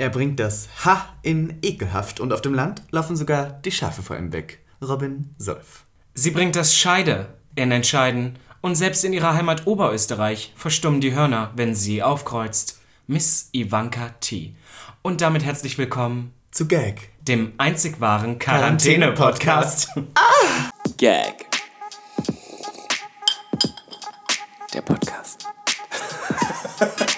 Er bringt das Ha in ekelhaft und auf dem Land laufen sogar die Schafe vor ihm weg. Robin Solf. Sie bringt das Scheide in Entscheiden und selbst in ihrer Heimat Oberösterreich verstummen die Hörner, wenn sie aufkreuzt. Miss Ivanka T. Und damit herzlich willkommen Zu Gag. dem einzig wahren Quarantäne-Podcast. Gag. Der Podcast.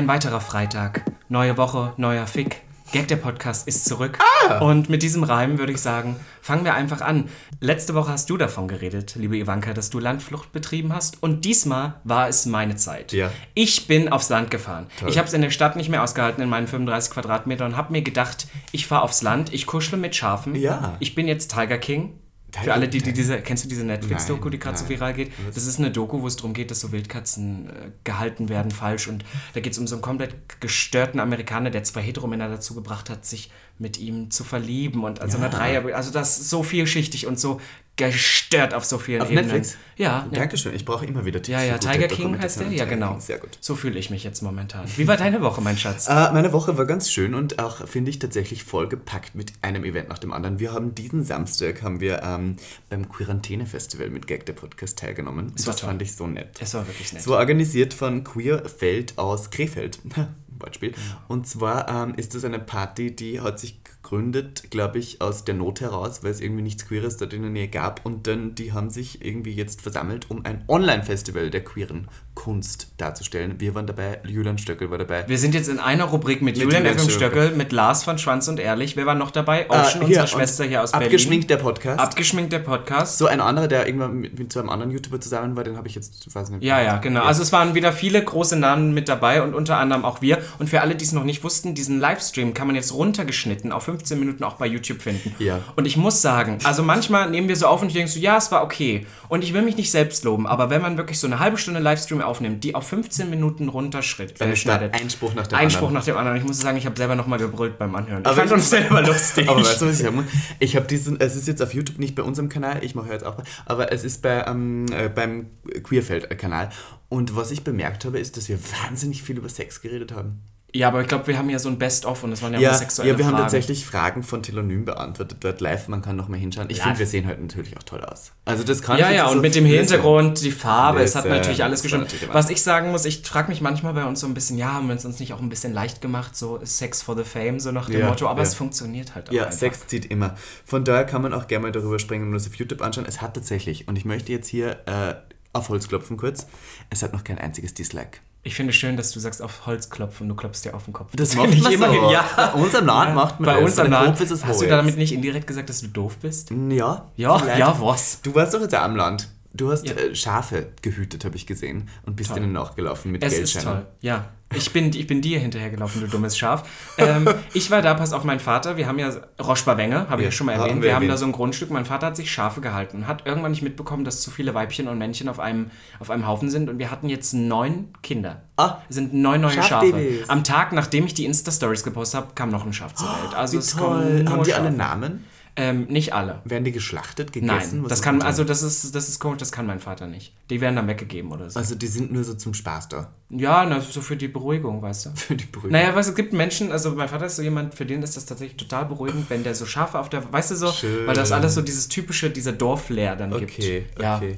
Ein weiterer Freitag, neue Woche, neuer Fick. Gag der Podcast ist zurück. Und mit diesem Reim würde ich sagen, fangen wir einfach an. Letzte Woche hast du davon geredet, liebe Ivanka, dass du Landflucht betrieben hast. Und diesmal war es meine Zeit. Ja. Ich bin aufs Land gefahren. Ich habe es in der Stadt nicht mehr ausgehalten in meinen 35 Quadratmetern und habe mir gedacht, ich fahre aufs Land, ich kuschle mit Schafen. Ja. Ich bin jetzt Tiger King. Für alle, die, die diese, kennst du diese Netflix-Doku, die gerade so viral geht? Das ist eine Doku, wo es darum geht, dass so Wildkatzen äh, gehalten werden falsch und da geht es um so einen komplett gestörten Amerikaner, der zwei Heteromänner dazu gebracht hat, sich mit ihm zu verlieben und also einer Dreier, also das ist so vielschichtig und so gestört auf so vielen Auf Ebenen. Netflix? Ja, ja. Dankeschön. Ich brauche immer wieder Tipps. Ja, ja, Tiger King heißt der? Ja, genau. Sehr gut. So fühle ich mich jetzt momentan. Wie war deine Woche, mein Schatz? Äh, meine Woche war ganz schön und auch, finde ich, tatsächlich vollgepackt mit einem Event nach dem anderen. Wir haben diesen Samstag haben wir ähm, beim Quarantäne-Festival mit Gag der Podcast teilgenommen. Das toll. fand ich so nett. Es war wirklich nett. Es war organisiert von Queerfeld aus Krefeld. Beispiel. Und zwar ähm, ist das eine Party, die hat sich gegründet, glaube ich, aus der Not heraus, weil es irgendwie nichts Queeres dort in der Nähe gab. Und dann, die haben sich irgendwie jetzt versammelt, um ein Online-Festival der queeren Kunst darzustellen. Wir waren dabei, Julian Stöckel war dabei. Wir sind jetzt in einer Rubrik mit, Mit Julian F. Stöckel. Stöckel, mit Lars von Schwanz und Ehrlich. Wer war noch dabei? Ocean, Äh, unsere Schwester hier aus Berlin. Abgeschminkt der Podcast. Abgeschminkt der Podcast. so ein anderer, der irgendwann mit, mit so einem anderen YouTuber zusammen war, den habe ich jetzt, weiß nicht. Ja, ja, genau. Also es waren wieder viele große Namen mit dabei und unter anderem auch wir. Und für alle, die es noch nicht wussten, diesen Livestream kann man jetzt runtergeschnitten auf 15 Minuten auch bei YouTube finden. Ja. Und ich muss sagen, also manchmal nehmen wir so auf und ich denke so, ja, es war okay. Und ich will mich nicht selbst loben, aber wenn man wirklich so eine halbe Stunde Livestream aufnimmt, die auf 15 Minuten runterschritt, Dann ist da schneidet. ein Spruch nach dem Ein Spruch anderen. nach dem anderen. Ich muss sagen, ich habe selber nochmal gebrüllt beim Anhören. Aber ich fand uns selber lustig. Aber weißt du, was ich muss? Ich habe diesen, es ist jetzt auf YouTube nicht bei unserem Kanal, ich mache jetzt auch, aber es ist bei, ähm, äh, beim Queerfeld-Kanal. Und was ich bemerkt habe, ist, dass wir wahnsinnig viel über Sex geredet haben. Ja, aber ich glaube, wir haben ja so ein Best-of und das waren ja, Ja, immer sexuelle ja wir haben Fragen. tatsächlich Fragen von Telonym beantwortet dort live. Man kann noch mal hinschauen. Ich finde, wir sehen halt natürlich auch toll aus. Also das kann Ja, ja, jetzt und so- mit dem Hintergrund, die Farbe, es hat natürlich alles das gestimmt. natürlich Was ich sagen muss, ich frage mich manchmal bei uns so ein bisschen, ja, haben wir es uns nicht auch ein bisschen leicht gemacht, so Sex for the Fame, so nach dem Ja, Motto, aber ja. es funktioniert halt auch Ja, einfach. Sex zieht immer. Von daher kann man auch gerne mal darüber springen und das auf YouTube anschauen. Es hat tatsächlich, und ich möchte jetzt hier äh, auf Holz klopfen kurz, es hat noch kein einziges Dislike. Ich finde schön, dass du sagst, auf Holz klopfen, du klopfst dir auf den Kopf. Das finde macht ich immerhin, so. ja. Bei uns am Land macht man Bei uns am. Kopf ist es Hast du Holz. damit nicht indirekt gesagt, dass du doof bist? Ja, Ja, vielleicht. ja, was? Du warst doch jetzt auch am Land. Du hast Ja. äh, Schafe gehütet, habe ich gesehen. Und bist Toll. ihnen nachgelaufen mit Es ist Geldscheinen. toll, ja. Ich bin, ich bin dir hinterhergelaufen, du dummes Schaf. Ähm, ich war da, pass auf meinen Vater. Wir haben ja Roche-Bavenge, habe ich Ja, schon mal haben erwähnt. wir Wir haben da erwähnt. so ein Grundstück. Mein Vater hat sich Schafe gehalten und hat irgendwann nicht mitbekommen, dass zu viele Weibchen und Männchen auf einem, auf einem Haufen sind. Und wir hatten jetzt neun Kinder. Ah. Es sind neun neue Schafe. Am Tag, nachdem ich die Insta-Stories gepostet habe, kam noch ein Schaf zur Welt. Also Wie es toll. Haben die Schafe. alle Namen? Ähm, nicht alle. Werden die geschlachtet, gegessen? Nein, das kann, also das ist, das ist komisch, das kann mein Vater nicht. Die werden dann weggegeben oder so. also die sind nur so zum Spaß da. Ja, na, so für die Beruhigung, weißt du. Für die Brüder. Naja, weißt du, es gibt Menschen, also mein Vater ist so jemand, für den ist das tatsächlich total beruhigend, wenn der so Schafe auf der, weißt du so, Schön. weil das alles so dieses typische, dieser Dorfleer dann Okay, gibt. Ja, okay.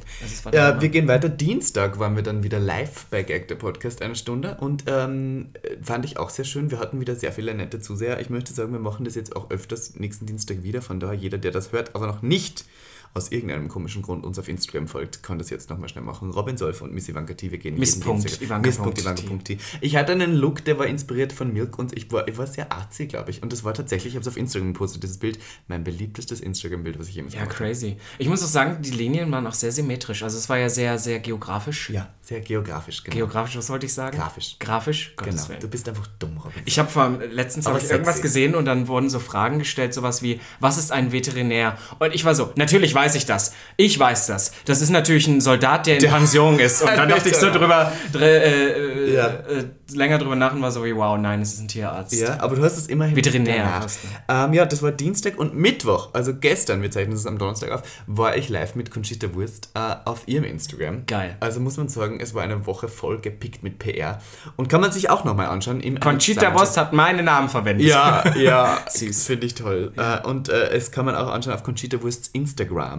Ja, ja, wir gehen weiter. Dienstag waren wir dann wieder live bei Gag, der Podcast, eine Stunde. Und ähm, fand ich auch sehr schön. Wir hatten wieder sehr viele nette Zuseher. Ich möchte sagen, wir machen das jetzt auch öfters nächsten Dienstag wieder. Von daher, jeder, der das hört, aber noch nicht aus irgendeinem komischen Grund uns auf Instagram folgt, kann das jetzt nochmal schnell machen. Robin Solf und Miss Ivanka T, wir gehen Miss Punkt Ivanka Miss Punkt Ivanka Punkt T. Ich hatte einen Look, der war inspiriert von Milk und ich war, ich war sehr artsy, glaube ich. Und das war tatsächlich, ich habe es auf Instagram gepostet, dieses Bild, mein beliebtestes Instagram-Bild, was ich jemals ja, habe. crazy. Ich muss auch sagen, die Linien waren auch sehr symmetrisch. Also es war ja sehr, sehr geografisch. Ja, sehr geografisch, genau. Geografisch, was wollte ich sagen? Grafisch. Grafisch? Gottes Genau, Willen. du bist einfach dumm, Robin. Ich habe vor letztens hab ich irgendwas gesehen und dann wurden so Fragen gestellt, sowas wie, was ist ein Veterinär? Und ich war so, natürlich weiß weiß ich das. Ich weiß das. Das ist natürlich ein Soldat, der in Pension ist. Und dann dachte ich so drüber, dr äh, äh, Ja. äh, länger drüber nach und war so wie, wow, nein, es ist ein Tierarzt. Ja, aber du hast es immerhin Veterinär Ähm, ja, das war Dienstag und Mittwoch, also gestern, wir zeichnen es am Donnerstag auf, war ich live mit Conchita Wurst äh, auf ihrem Instagram. Geil. Also muss man sagen, es war eine Woche voll gepickt mit PR. Und kann man sich auch nochmal anschauen. Im Conchita Wurst hat meinen Namen verwendet. Ja, ja, Süß. finde ich toll. Äh, und äh, es kann man auch anschauen auf Conchita Wursts Instagram.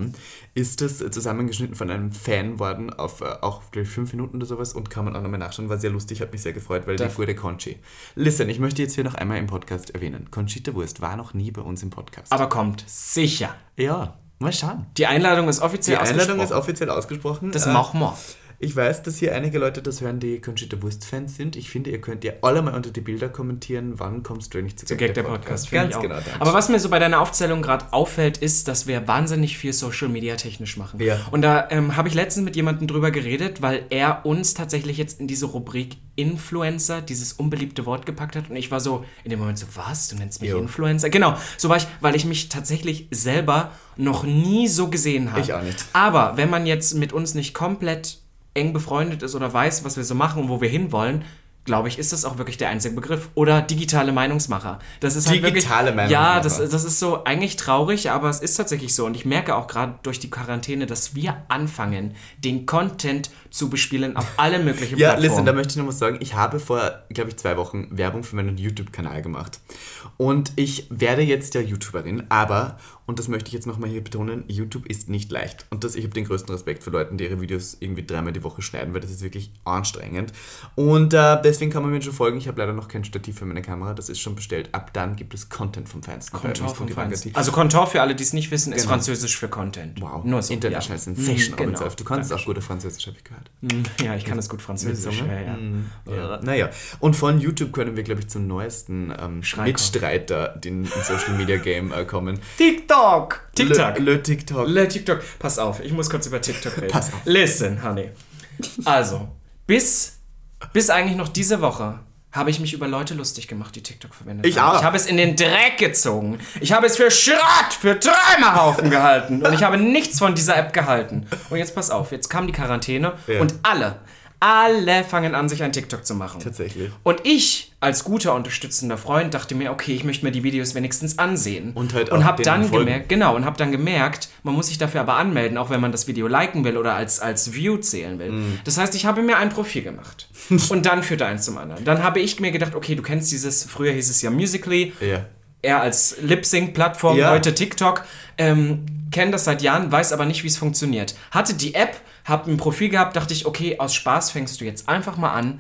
Ist das äh, zusammengeschnitten von einem Fan worden auf äh, auch, glaube ich, fünf Minuten oder sowas und kann man auch nochmal nachschauen. War sehr lustig, hat mich sehr gefreut, weil die Darf- gute Conchi. Listen, ich möchte jetzt hier noch einmal im Podcast erwähnen. Conchita Wurst war noch nie bei uns im Podcast. Aber kommt, sicher. ja, mal schauen. Die Einladung ist Die offiziell Einladung ist ausgesprochen. offiziell ausgesprochen. Das Äh, machen wir. Ich weiß, dass hier einige Leute das hören, die Conchita Wurst-Fans sind. Ich finde, ihr könnt ja alle mal unter die Bilder kommentieren, wann kommst du eigentlich zu, Zu Gag der Podcast. finde Ganz ich auch. genau. danke. Aber was mir so bei deiner Aufzählung gerade auffällt, ist, dass wir wahnsinnig viel Social Media technisch machen. Ja. Und da ähm, habe ich letztens mit jemandem drüber geredet, weil er uns tatsächlich jetzt in diese Rubrik Influencer, dieses unbeliebte Wort gepackt hat. Und ich war so in dem Moment so, was? Du nennst mich Jo. Influencer? Genau, so war ich, weil ich mich tatsächlich selber noch nie so gesehen habe. Ich auch nicht. Aber wenn man jetzt mit uns nicht komplett eng befreundet ist oder weiß, was wir so machen und wo wir hinwollen, glaube ich, ist das auch wirklich der einzige Begriff. Oder digitale Meinungsmacher. Das ist halt Digitale wirklich, Ja, Meinungsmacher. das, das ist so eigentlich traurig, aber es ist tatsächlich so. Und ich merke auch gerade durch die Quarantäne, dass wir anfangen, den Content zu bespielen auf alle möglichen Ja, Plattformen. listen, da möchte ich noch was sagen. Ich habe vor, glaube ich, zwei Wochen Werbung für meinen YouTube-Kanal gemacht. Und ich werde jetzt ja YouTuberin, aber, und das möchte ich jetzt nochmal hier betonen, YouTube ist nicht leicht. Und das, ich habe den größten Respekt für Leute, die ihre Videos irgendwie dreimal die Woche schneiden, weil das ist wirklich anstrengend. Und äh, deswegen kann man mir schon folgen. Ich habe leider noch kein Stativ für meine Kamera, das ist schon bestellt. Ab dann gibt es Content vom Feinsten. bei Contour vom. Magazine. Also Contour, für alle, die es nicht wissen, ist Genau. französisch für Content. Wow, Nur so. International ja. Sensation. Mhm, genau. Du kannst auch gute Französisch, habe ich gehört. Ja, ich kann das gut französisch. Ja, ja. Ja. Naja, und von YouTube können wir, glaube ich, zum neuesten ähm. Mitstreiter in, in Social Media Game äh, kommen. TikTok! TikTok! Le, Le TikTok. Le TikTok. Pass auf, ich muss kurz über TikTok reden. Pass auf. Listen, honey. Also, bis, bis eigentlich noch diese Woche habe ich mich über Leute lustig gemacht, die TikTok verwendet Ich haben. auch. Ich habe es in den Dreck gezogen. Ich habe es für Schrott, für Träumerhaufen gehalten. Und ich habe nichts von dieser App gehalten. Und jetzt pass auf, jetzt kam die Quarantäne Ja. und alle, alle fangen an, sich ein TikTok zu machen. Tatsächlich. Und ich, als guter, unterstützender Freund, dachte mir, okay, ich möchte mir die Videos wenigstens ansehen. Und halt und auch hab denen dann folgen. gemerkt, genau, und habe dann gemerkt, man muss sich dafür aber anmelden, auch wenn man das Video liken will oder als, als View zählen will. Mhm. Das heißt, ich habe mir ein Profil gemacht. und dann führte eins zum anderen. Dann habe ich mir gedacht, okay, du kennst dieses, früher hieß es ja Musically, Ja. eher als Lip-Sync-Plattform, Ja. heute TikTok. Ähm, kenne das seit Jahren, weiß aber nicht, wie es funktioniert. Hatte die App, hab ein Profil gehabt, dachte ich, okay, aus Spaß fängst du jetzt einfach mal an,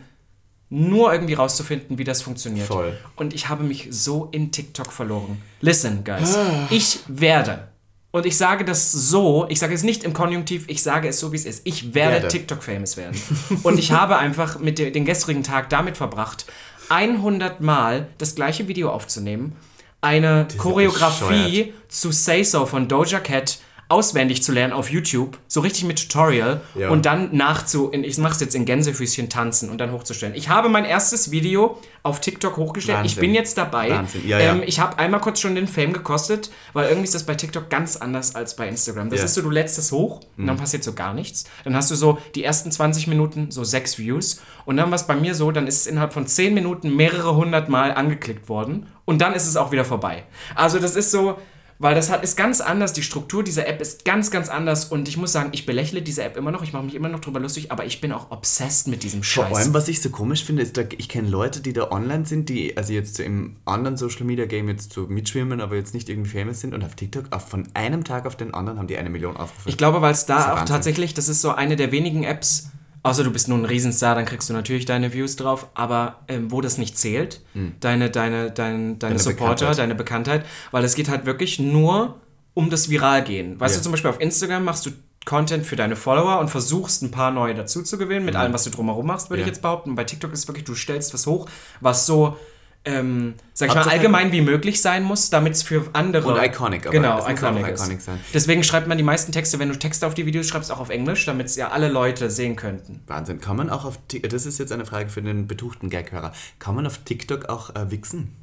nur irgendwie rauszufinden, wie das funktioniert. Voll. Und ich habe mich so in TikTok verloren. Listen, guys, Ah. ich werde. Und ich sage das so, ich sage es nicht im Konjunktiv, ich sage es so, wie es ist. Ich werde, Werde. TikTok-famous werden. Und ich habe einfach mit de, den gestrigen Tag damit verbracht, 100 Mal das gleiche Video aufzunehmen, eine Choreografie zu Say So von Doja Cat auswendig zu lernen auf YouTube, so richtig mit Tutorial Ja. und dann nachzu, in, ich mach's jetzt in Gänsefüßchen tanzen und dann hochzustellen. Ich habe mein erstes Video auf TikTok hochgestellt. Ich Wahnsinn. bin jetzt dabei. Wahnsinn. Ja, ja. Ähm, ich habe einmal kurz schon den Fame gekostet, weil irgendwie ist das bei TikTok ganz anders als bei Instagram. Das. Mhm. ist so, du lädst es hoch und dann passiert so gar nichts. Dann hast du so die ersten 20 Minuten so sechs Views und dann war es bei mir so, dann ist es innerhalb von 10 Minuten mehrere hundert Mal angeklickt worden und dann ist es auch wieder vorbei. Also das ist so, weil das hat, ist ganz anders, die Struktur dieser App ist ganz, ganz anders und ich muss sagen, ich belächle diese App immer noch, ich mache mich immer noch drüber lustig, aber ich bin auch obsessed mit diesem Vor Scheiß. allem, was ich so komisch finde, ist, ich kenne Leute, die da online sind, die also jetzt so im anderen Social Media Game jetzt so mitschwimmen, aber jetzt nicht irgendwie famous sind und auf TikTok auf, von einem Tag auf den anderen haben die eine Million Aufrufe. Ich glaube, weil es da auch Wahnsinn. tatsächlich, das ist so eine der wenigen Apps, außer du bist nun ein Riesenstar, dann kriegst du natürlich deine Views drauf, aber ähm, wo das nicht zählt, deine, deine, dein, deine. Deine Supporter, Bekanntheit. deine Bekanntheit, weil es geht halt wirklich nur um das Viralgehen. Weißt Ja. du, zum Beispiel auf Instagram machst du Content für deine Follower und versuchst ein paar neue dazu zu gewinnen, mit allem, was du drumherum machst, würde. Ja. ich jetzt behaupten. Und bei TikTok ist es wirklich, du stellst was hoch, was so, ähm, sag ich mal, allgemein wie möglich sein muss, damit es für andere... Und iconic, aber genau, es muss iconic, ist. iconic sein. Deswegen schreibt man die meisten Texte, wenn du Texte auf die Videos schreibst, auch auf Englisch, damit es ja alle Leute sehen könnten. Wahnsinn. Kann man auch auf TikTok, das ist jetzt eine Frage für den betuchten Gaghörer, kann man auf TikTok auch äh, wichsen?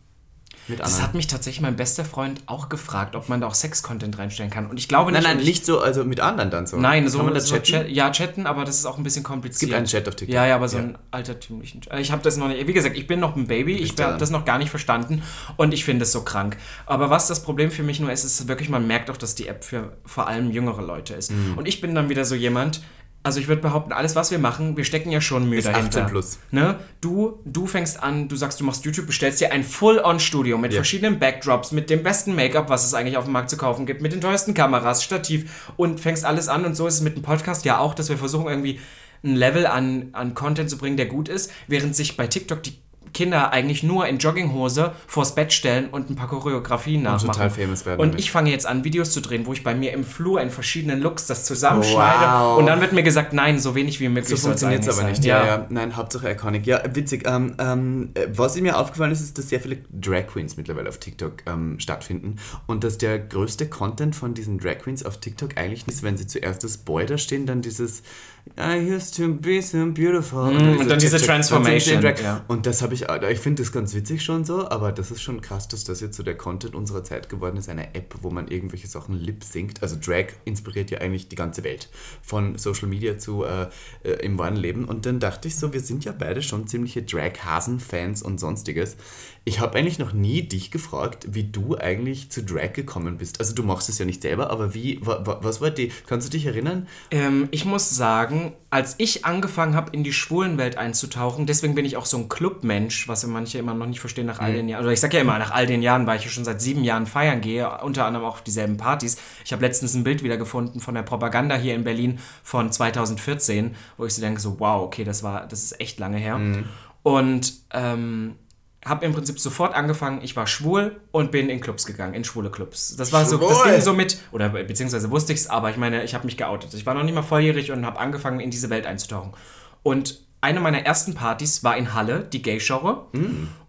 Das hat mich tatsächlich mein bester Freund auch gefragt, ob man da auch Sex-Content reinstellen kann. Und ich glaube Nein, nicht. nein, ich- nicht so, also mit anderen dann so. Nein, so, Kann man das so chatten? Chat, ja, chatten, aber das ist auch ein bisschen kompliziert. gibt einen Chat auf TikTok. Ja, ja, aber so Ja. einen altertümlichen Chat. Ich habe das noch nicht, wie gesagt, ich bin noch ein Baby, ich habe das noch gar nicht verstanden und ich finde es so krank. Aber was das Problem für mich nur ist, ist wirklich, man merkt auch, dass die App für vor allem jüngere Leute ist. Mhm. Und ich bin dann wieder so jemand, also ich würde behaupten, alles, was wir machen, wir stecken ja schon Mühe Ist dahinter. 18 plus. Ne? Du, du fängst an, du sagst, du machst YouTube, bestellst dir ein Full-On-Studio mit Ja. verschiedenen Backdrops, mit dem besten Make-up, was es eigentlich auf dem Markt zu kaufen gibt, mit den teuersten Kameras, Stativ und fängst alles an. Und so ist es mit dem Podcast ja auch, dass wir versuchen irgendwie ein Level an, an Content zu bringen, der gut ist, während sich bei TikTok die Kinder eigentlich nur in Jogginghose vors Bett stellen und ein paar Choreografien nachmachen. total famous werden Und damit. ich fange jetzt an, Videos zu drehen, wo ich bei mir im Flur in verschiedenen Looks das zusammenschneide. Wow. Und dann wird mir gesagt, nein, so wenig wie möglich So funktioniert es aber sein. nicht. Ja. ja, Nein, Hauptsache Iconic. Ja, witzig. Ähm, ähm, äh, was mir aufgefallen ist, ist, dass sehr viele Drag Queens mittlerweile auf TikTok ähm, stattfinden und dass der größte Content von diesen Drag Queens auf TikTok eigentlich ist, wenn sie zuerst das Boy da stehen, dann dieses I used to be so beautiful. und dann diese Check, check, Transformation, ja. Und das habe ich, ich finde das ganz witzig schon so, aber das ist schon krass, dass das jetzt so der Content unserer Zeit geworden ist, eine App, wo man irgendwelche Sachen lip singt. Also Drag inspiriert ja eigentlich die ganze Welt, von Social Media zu äh, äh, im wahren Leben. Und dann dachte ich so, wir sind ja beide schon ziemliche Drag-Hasen-Fans und sonstiges. Ich habe eigentlich noch nie dich gefragt, wie du eigentlich zu Drag gekommen bist. Also du machst es ja nicht selber, aber wie, wa, wa, was war die, kannst du dich erinnern? Ähm, ich muss sagen, als ich angefangen habe, in die Schwulenwelt einzutauchen, deswegen bin ich auch so ein Clubmensch, was ja manche immer noch nicht verstehen nach all den Jahren. Oder ich sage ja immer, nach all den Jahren, weil ich ja schon seit sieben Jahren feiern gehe, unter anderem auch auf dieselben Partys. Ich habe letztens ein Bild wieder gefunden von der Propaganda hier in Berlin von 2014, wo ich so denke, so wow, okay, das war, das ist echt lange her. Und ähm, habe im Prinzip sofort angefangen, ich war schwul und bin in Clubs gegangen, in schwule Clubs. Das war so, das Schwul! ging so mit, oder beziehungsweise wusste ich es, aber ich meine, ich habe mich geoutet. Ich war noch nicht mal volljährig und habe angefangen, in diese Welt einzutauchen. Und eine meiner ersten Partys war in Halle, die Gay-Genre.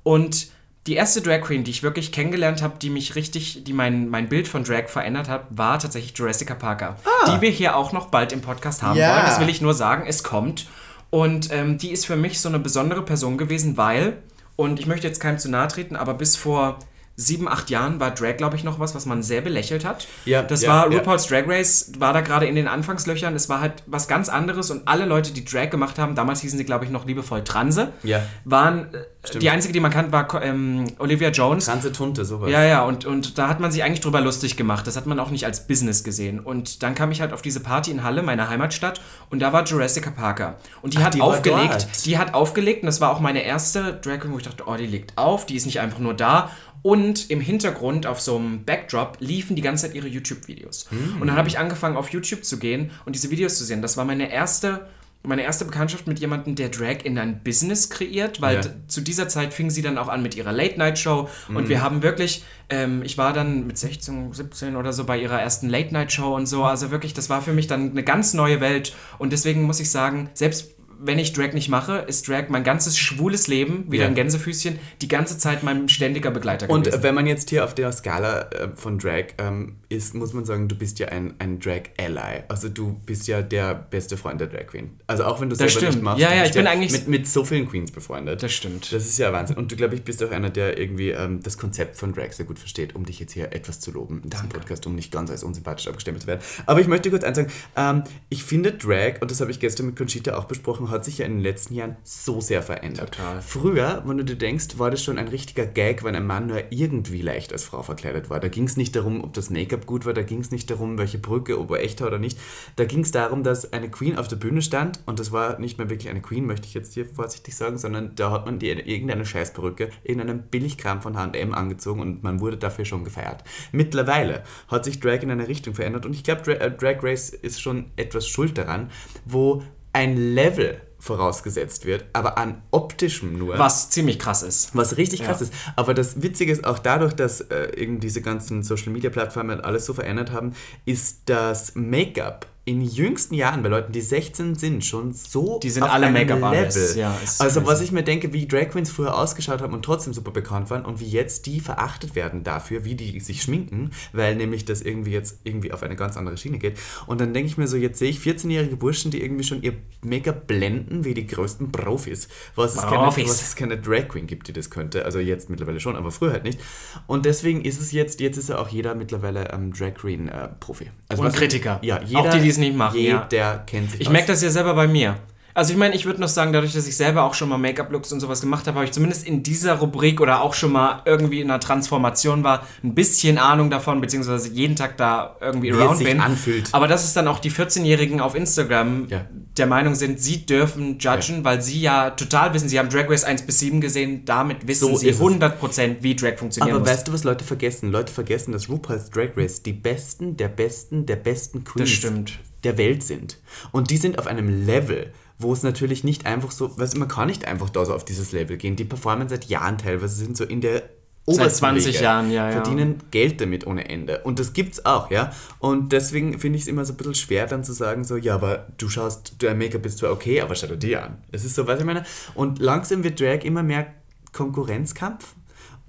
Und die erste Drag Queen, die ich wirklich kennengelernt habe, die mich richtig, die mein, mein Bild von Drag verändert hat, war tatsächlich Jurassica Parker. Die wir hier auch noch bald im Podcast haben Ja. wollen. Das will ich nur sagen, es kommt. Und ähm, die ist für mich so eine besondere Person gewesen, weil, und ich möchte jetzt keinem zu nahe treten, aber bis vor sieben, acht Jahren war Drag, glaube ich, noch was, was man sehr belächelt hat. Ja, das ja, war ja. RuPaul's Drag Race, war da gerade in den Anfangslöchern. Es war halt was ganz anderes und alle Leute, die Drag gemacht haben, damals hießen sie, glaube ich, noch liebevoll Transe, Ja. waren, äh, die einzige, die man kannte, war ähm, Olivia Jones. Ganze Tunte, sowas. Ja, ja, und, und da hat man sich eigentlich drüber lustig gemacht. Das hat man auch nicht als Business gesehen. Und dann kam ich halt auf diese Party in Halle, meiner Heimatstadt, und da war Jurassica Parker. Und die hat die aufgelegt, die hat aufgelegt, und das war auch meine erste Drag Queen, wo ich dachte, oh, die legt auf, die ist nicht einfach nur da. Und im Hintergrund auf so einem Backdrop liefen die ganze Zeit ihre YouTube-Videos. Und dann habe ich angefangen, auf YouTube zu gehen und diese Videos zu sehen. Das war meine erste, meine erste Bekanntschaft mit jemandem, der Drag in ein Business kreiert, weil Ja. zu dieser Zeit fing sie dann auch an mit ihrer Late-Night-Show und wir haben wirklich, ähm, ich war dann mit 16, 17 oder so bei ihrer ersten Late-Night-Show und so, also wirklich, das war für mich dann eine ganz neue Welt und deswegen muss ich sagen, selbst wenn ich Drag nicht mache, ist Drag mein ganzes schwules Leben, wieder Ja. ein Gänsefüßchen, die ganze Zeit mein ständiger Begleiter Und gewesen. wenn man jetzt hier auf der Skala äh, von Drag ähm, ist, muss man sagen, du bist ja ein, ein Drag-Ally. Also du bist ja der beste Freund der Drag Queen. Also auch wenn du Das selber nicht stimmt. machst. Ja, ja, ich bin eigentlich- Mit, mit so vielen Queens befreundet. Das stimmt. Das ist ja Wahnsinn. Und du, glaube ich, bist auch einer, der irgendwie ähm, das Konzept von Drag sehr gut versteht, um dich jetzt hier etwas zu loben in diesem Podcast, um nicht ganz als unsympathisch abgestempelt zu werden. Aber ich möchte kurz eins sagen, ähm, ich finde Drag, und das habe ich gestern mit Conchita auch besprochen, hat sich ja in den letzten Jahren so sehr verändert. Total. Früher, wenn du dir denkst, war das schon ein richtiger Gag, wenn ein Mann nur irgendwie leicht als Frau verkleidet war. Da ging es nicht darum, ob das Make-up gut war, da ging es nicht darum, welche Brücke, ob er echt war oder nicht. Da ging es darum, dass eine Queen auf der Bühne stand und das war nicht mehr wirklich eine Queen, möchte ich jetzt hier vorsichtig sagen, sondern da hat man die, irgendeine Scheißperücke, irgendeinen Billigkram von H&M angezogen und man wurde dafür schon gefeiert. Mittlerweile hat sich Drag in eine Richtung verändert und ich glaube, äh, Drag Race ist schon etwas schuld daran, wo ein Level vorausgesetzt wird, aber an optischem nur. Was ziemlich krass ist. Was richtig krass Ja. ist. Aber das Witzige ist auch dadurch, dass äh, eben diese ganzen Social Media Plattformen alles so verändert haben, ist das Make-up in jüngsten Jahren bei Leuten, die 16 sind, schon so Die sind auf alle einem Make-up-Artists, ja, also was ich mir denke, wie Drag Queens früher ausgeschaut haben und trotzdem super bekannt waren und wie jetzt die verachtet werden dafür, wie die sich schminken, weil nämlich das irgendwie jetzt irgendwie auf eine ganz andere Schiene geht. Und dann denke ich mir so, jetzt sehe ich 14-jährige Burschen, die irgendwie schon ihr Make-up blenden wie die größten Profis. Was es, keine, was es keine Drag Queen gibt, die das könnte. Also jetzt mittlerweile schon, aber früher halt nicht. Und deswegen ist es jetzt, jetzt ist ja auch jeder mittlerweile ähm, Drag Queen äh, Profi. Also Und was- Kritiker. Ja, Auch jeder, die, die es nicht machen, ja. Jeder kennt sich Ich merke das ja selber bei mir. Also ich meine, ich würde noch sagen, dadurch, dass ich selber auch schon mal Make-up-Looks und sowas gemacht habe, habe ich zumindest in dieser Rubrik oder auch schon mal irgendwie in einer Transformation war, ein bisschen Ahnung davon, beziehungsweise jeden Tag da irgendwie Wie around sich bin. anfühlt. Aber dass es dann auch die 14-Jährigen auf Instagram Ja. der Meinung sind, sie dürfen judgen, weil sie ja total wissen, sie haben Drag Race 1 bis 7 gesehen, damit wissen So sie ist es. 100% wie Drag funktionieren Aber muss. weißt du, was Leute vergessen? Leute vergessen, dass RuPaul's Drag Race die besten, der besten, der besten Queens stimmt. Der Welt sind. Und die sind auf einem Level, wo es natürlich nicht einfach so, du, man kann nicht einfach da so auf dieses Level gehen. Die performen seit Jahren teilweise, sind so in der obersten 20 Liga, Jahren, ja, ja. Verdienen Geld damit ohne Ende. Und das gibt's auch, ja. Und deswegen finde ich es immer so ein bisschen schwer, dann zu sagen, so, ja, aber du schaust, dein Make-up ist zwar okay, aber schau dir die an. Es ist so, was ich meine. Und langsam wird Drag immer mehr Konkurrenzkampf.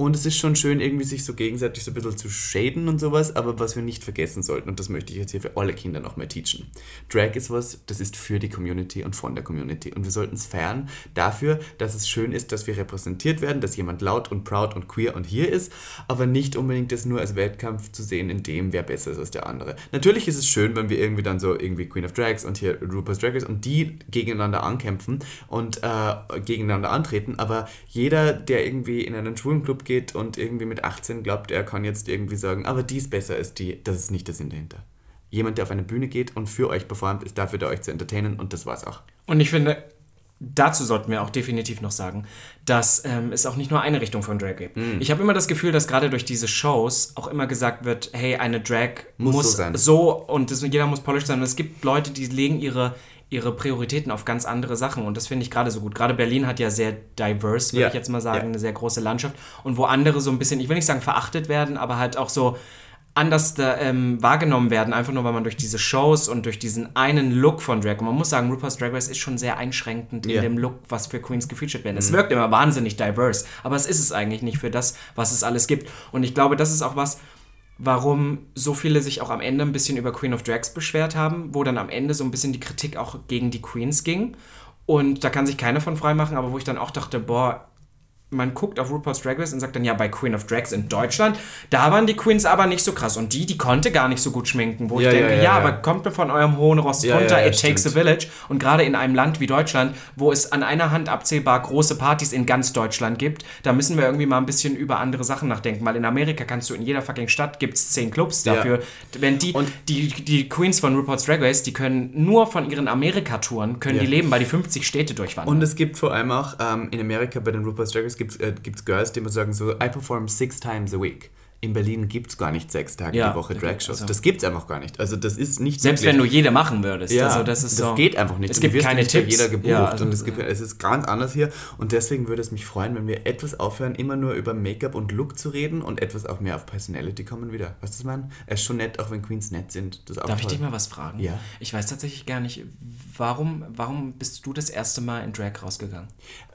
Und es ist schon schön, irgendwie sich so gegenseitig so ein bisschen zu shaden und sowas, aber was wir nicht vergessen sollten, und das möchte ich jetzt hier für alle Kinder nochmal teachen. Drag ist was, das ist für die Community und von der Community. Und wir sollten es feiern dafür, dass es schön ist, dass wir repräsentiert werden, dass jemand laut und proud und queer und hier ist, aber nicht unbedingt das nur als Wettkampf zu sehen, in dem wer besser ist als der andere. Natürlich ist es schön, wenn wir irgendwie dann so irgendwie Queen of Drags und hier RuPaul's Drag Race und die gegeneinander ankämpfen und äh, gegeneinander antreten, aber jeder, der irgendwie in einen schwulen Club geht und irgendwie mit 18 glaubt, er kann jetzt irgendwie sagen, aber die ist besser als die, das ist nicht der Sinn dahinter. Jemand, der auf eine Bühne geht und für euch performt, ist dafür da, euch zu entertainen und das war's auch. Und ich finde, dazu sollten wir auch definitiv noch sagen, dass ähm, es auch nicht nur eine Richtung von Drag gibt. Mm. Ich habe immer das Gefühl, dass gerade durch diese Shows auch immer gesagt wird, hey, eine Drag Muss muss, so sein. so und das, jeder muss polished sein. Und es gibt Leute, die legen ihre ihre Prioritäten auf ganz andere Sachen und das finde ich gerade so gut. Gerade Berlin hat ja sehr diverse, würde Ja. ich jetzt mal sagen, Ja. eine sehr große Landschaft und wo andere so ein bisschen, ich will nicht sagen verachtet werden, aber halt auch so anders ähm, wahrgenommen werden, einfach nur weil man durch diese Shows und durch diesen einen Look von Drag, und man muss sagen, RuPaul's Drag Race ist schon sehr einschränkend Ja. in dem Look, was für Queens gefeatured werden. Es wirkt immer wahnsinnig diverse, aber es ist es eigentlich nicht für das, was es alles gibt. Und ich glaube, das ist auch was, warum so viele sich auch am Ende ein bisschen über Queen of Drags beschwert haben, wo dann am Ende so ein bisschen die Kritik auch gegen die Queens ging. Und da kann sich keiner von freimachen, aber wo ich dann auch dachte, boah, man guckt auf RuPaul's Drag Race und sagt dann, ja, bei Queen of Drags in Deutschland, da waren die Queens aber nicht so krass. Und die, die konnte gar nicht so gut schminken. Wo Ja, ich denke, ja, ja, ja. aber kommt mir von eurem hohen Ross runter, it takes a stimmt. village. Und gerade in einem Land wie Deutschland, wo es an einer Hand abzählbar große Partys in ganz Deutschland gibt, da müssen wir irgendwie mal ein bisschen über andere Sachen nachdenken. Weil in Amerika kannst du in jeder fucking Stadt gibt es zehn Clubs dafür. Wenn die, Und- die, die Queens von RuPaul's Drag Race, die können nur von ihren Amerika-Touren, können die leben, weil die 50 Städte durchwandern. Und es gibt vor allem auch ähm, in Amerika bei den RuPaul's Drag Race gibt es äh, gibt's Girls, die immer sagen so, I perform six times a week. In Berlin gibt es gar nicht sechs Tage Ja, die Woche Drag-Shows. also- das gibt es einfach gar nicht. Also das ist nicht Selbst möglich. wenn du jede machen würdest. Ja, also das ist so. geht einfach nicht. Es gibt keine Tipps. jeder gebucht Ja, also, und es, gibt, es ist ganz anders hier. Und deswegen würde es mich freuen, wenn wir etwas aufhören, immer nur über Make-up und Look zu reden und etwas auch mehr auf Personality kommen wieder. Weißt du, was ich meine? Es ist schon nett, auch wenn Queens nett sind. Das Darf ich toll. dich mal was fragen? Ja. Ich weiß tatsächlich gar nicht, warum, warum bist du das erste Mal in Drag rausgegangen?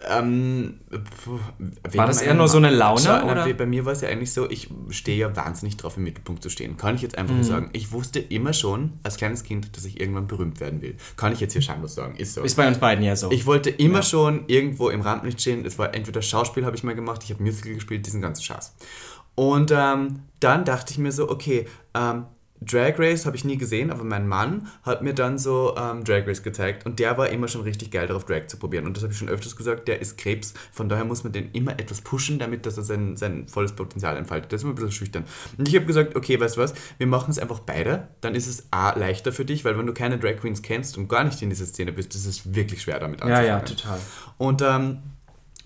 Ähm, wegen War das eher nur so eine Laune, Schau, oder? Bei mir war es ja eigentlich so, ich stehe ja wahnsinnig drauf, im Mittelpunkt zu stehen. Kann ich jetzt einfach Mhm. nur sagen. Ich wusste immer schon, als kleines Kind, dass ich irgendwann berühmt werden will. Kann ich jetzt hier schamlos sagen. Ist so. Ist bei uns beiden ja so. Ich wollte immer schon irgendwo im Rampenlicht stehen. Es war entweder Schauspiel habe ich mal gemacht, ich habe Musical gespielt, diesen ganzen Schatz. Und ähm, dann dachte ich mir so, okay, ähm, Drag Race habe ich nie gesehen, aber mein Mann hat mir dann so ähm, Drag Race gezeigt und der war immer schon richtig geil darauf, Drag zu probieren. Und das habe ich schon öfters gesagt, der ist Krebs, von daher muss man den immer etwas pushen, damit dass er sein, sein volles Potenzial entfaltet. Das ist immer ein bisschen schüchtern. Und ich habe gesagt, okay, weißt du was, wir machen es einfach beide, dann ist es A, leichter für dich, weil wenn du keine Drag Queens kennst und gar nicht in dieser Szene bist, ist es wirklich schwer damit ja, anzufangen. ja, total. Und ähm,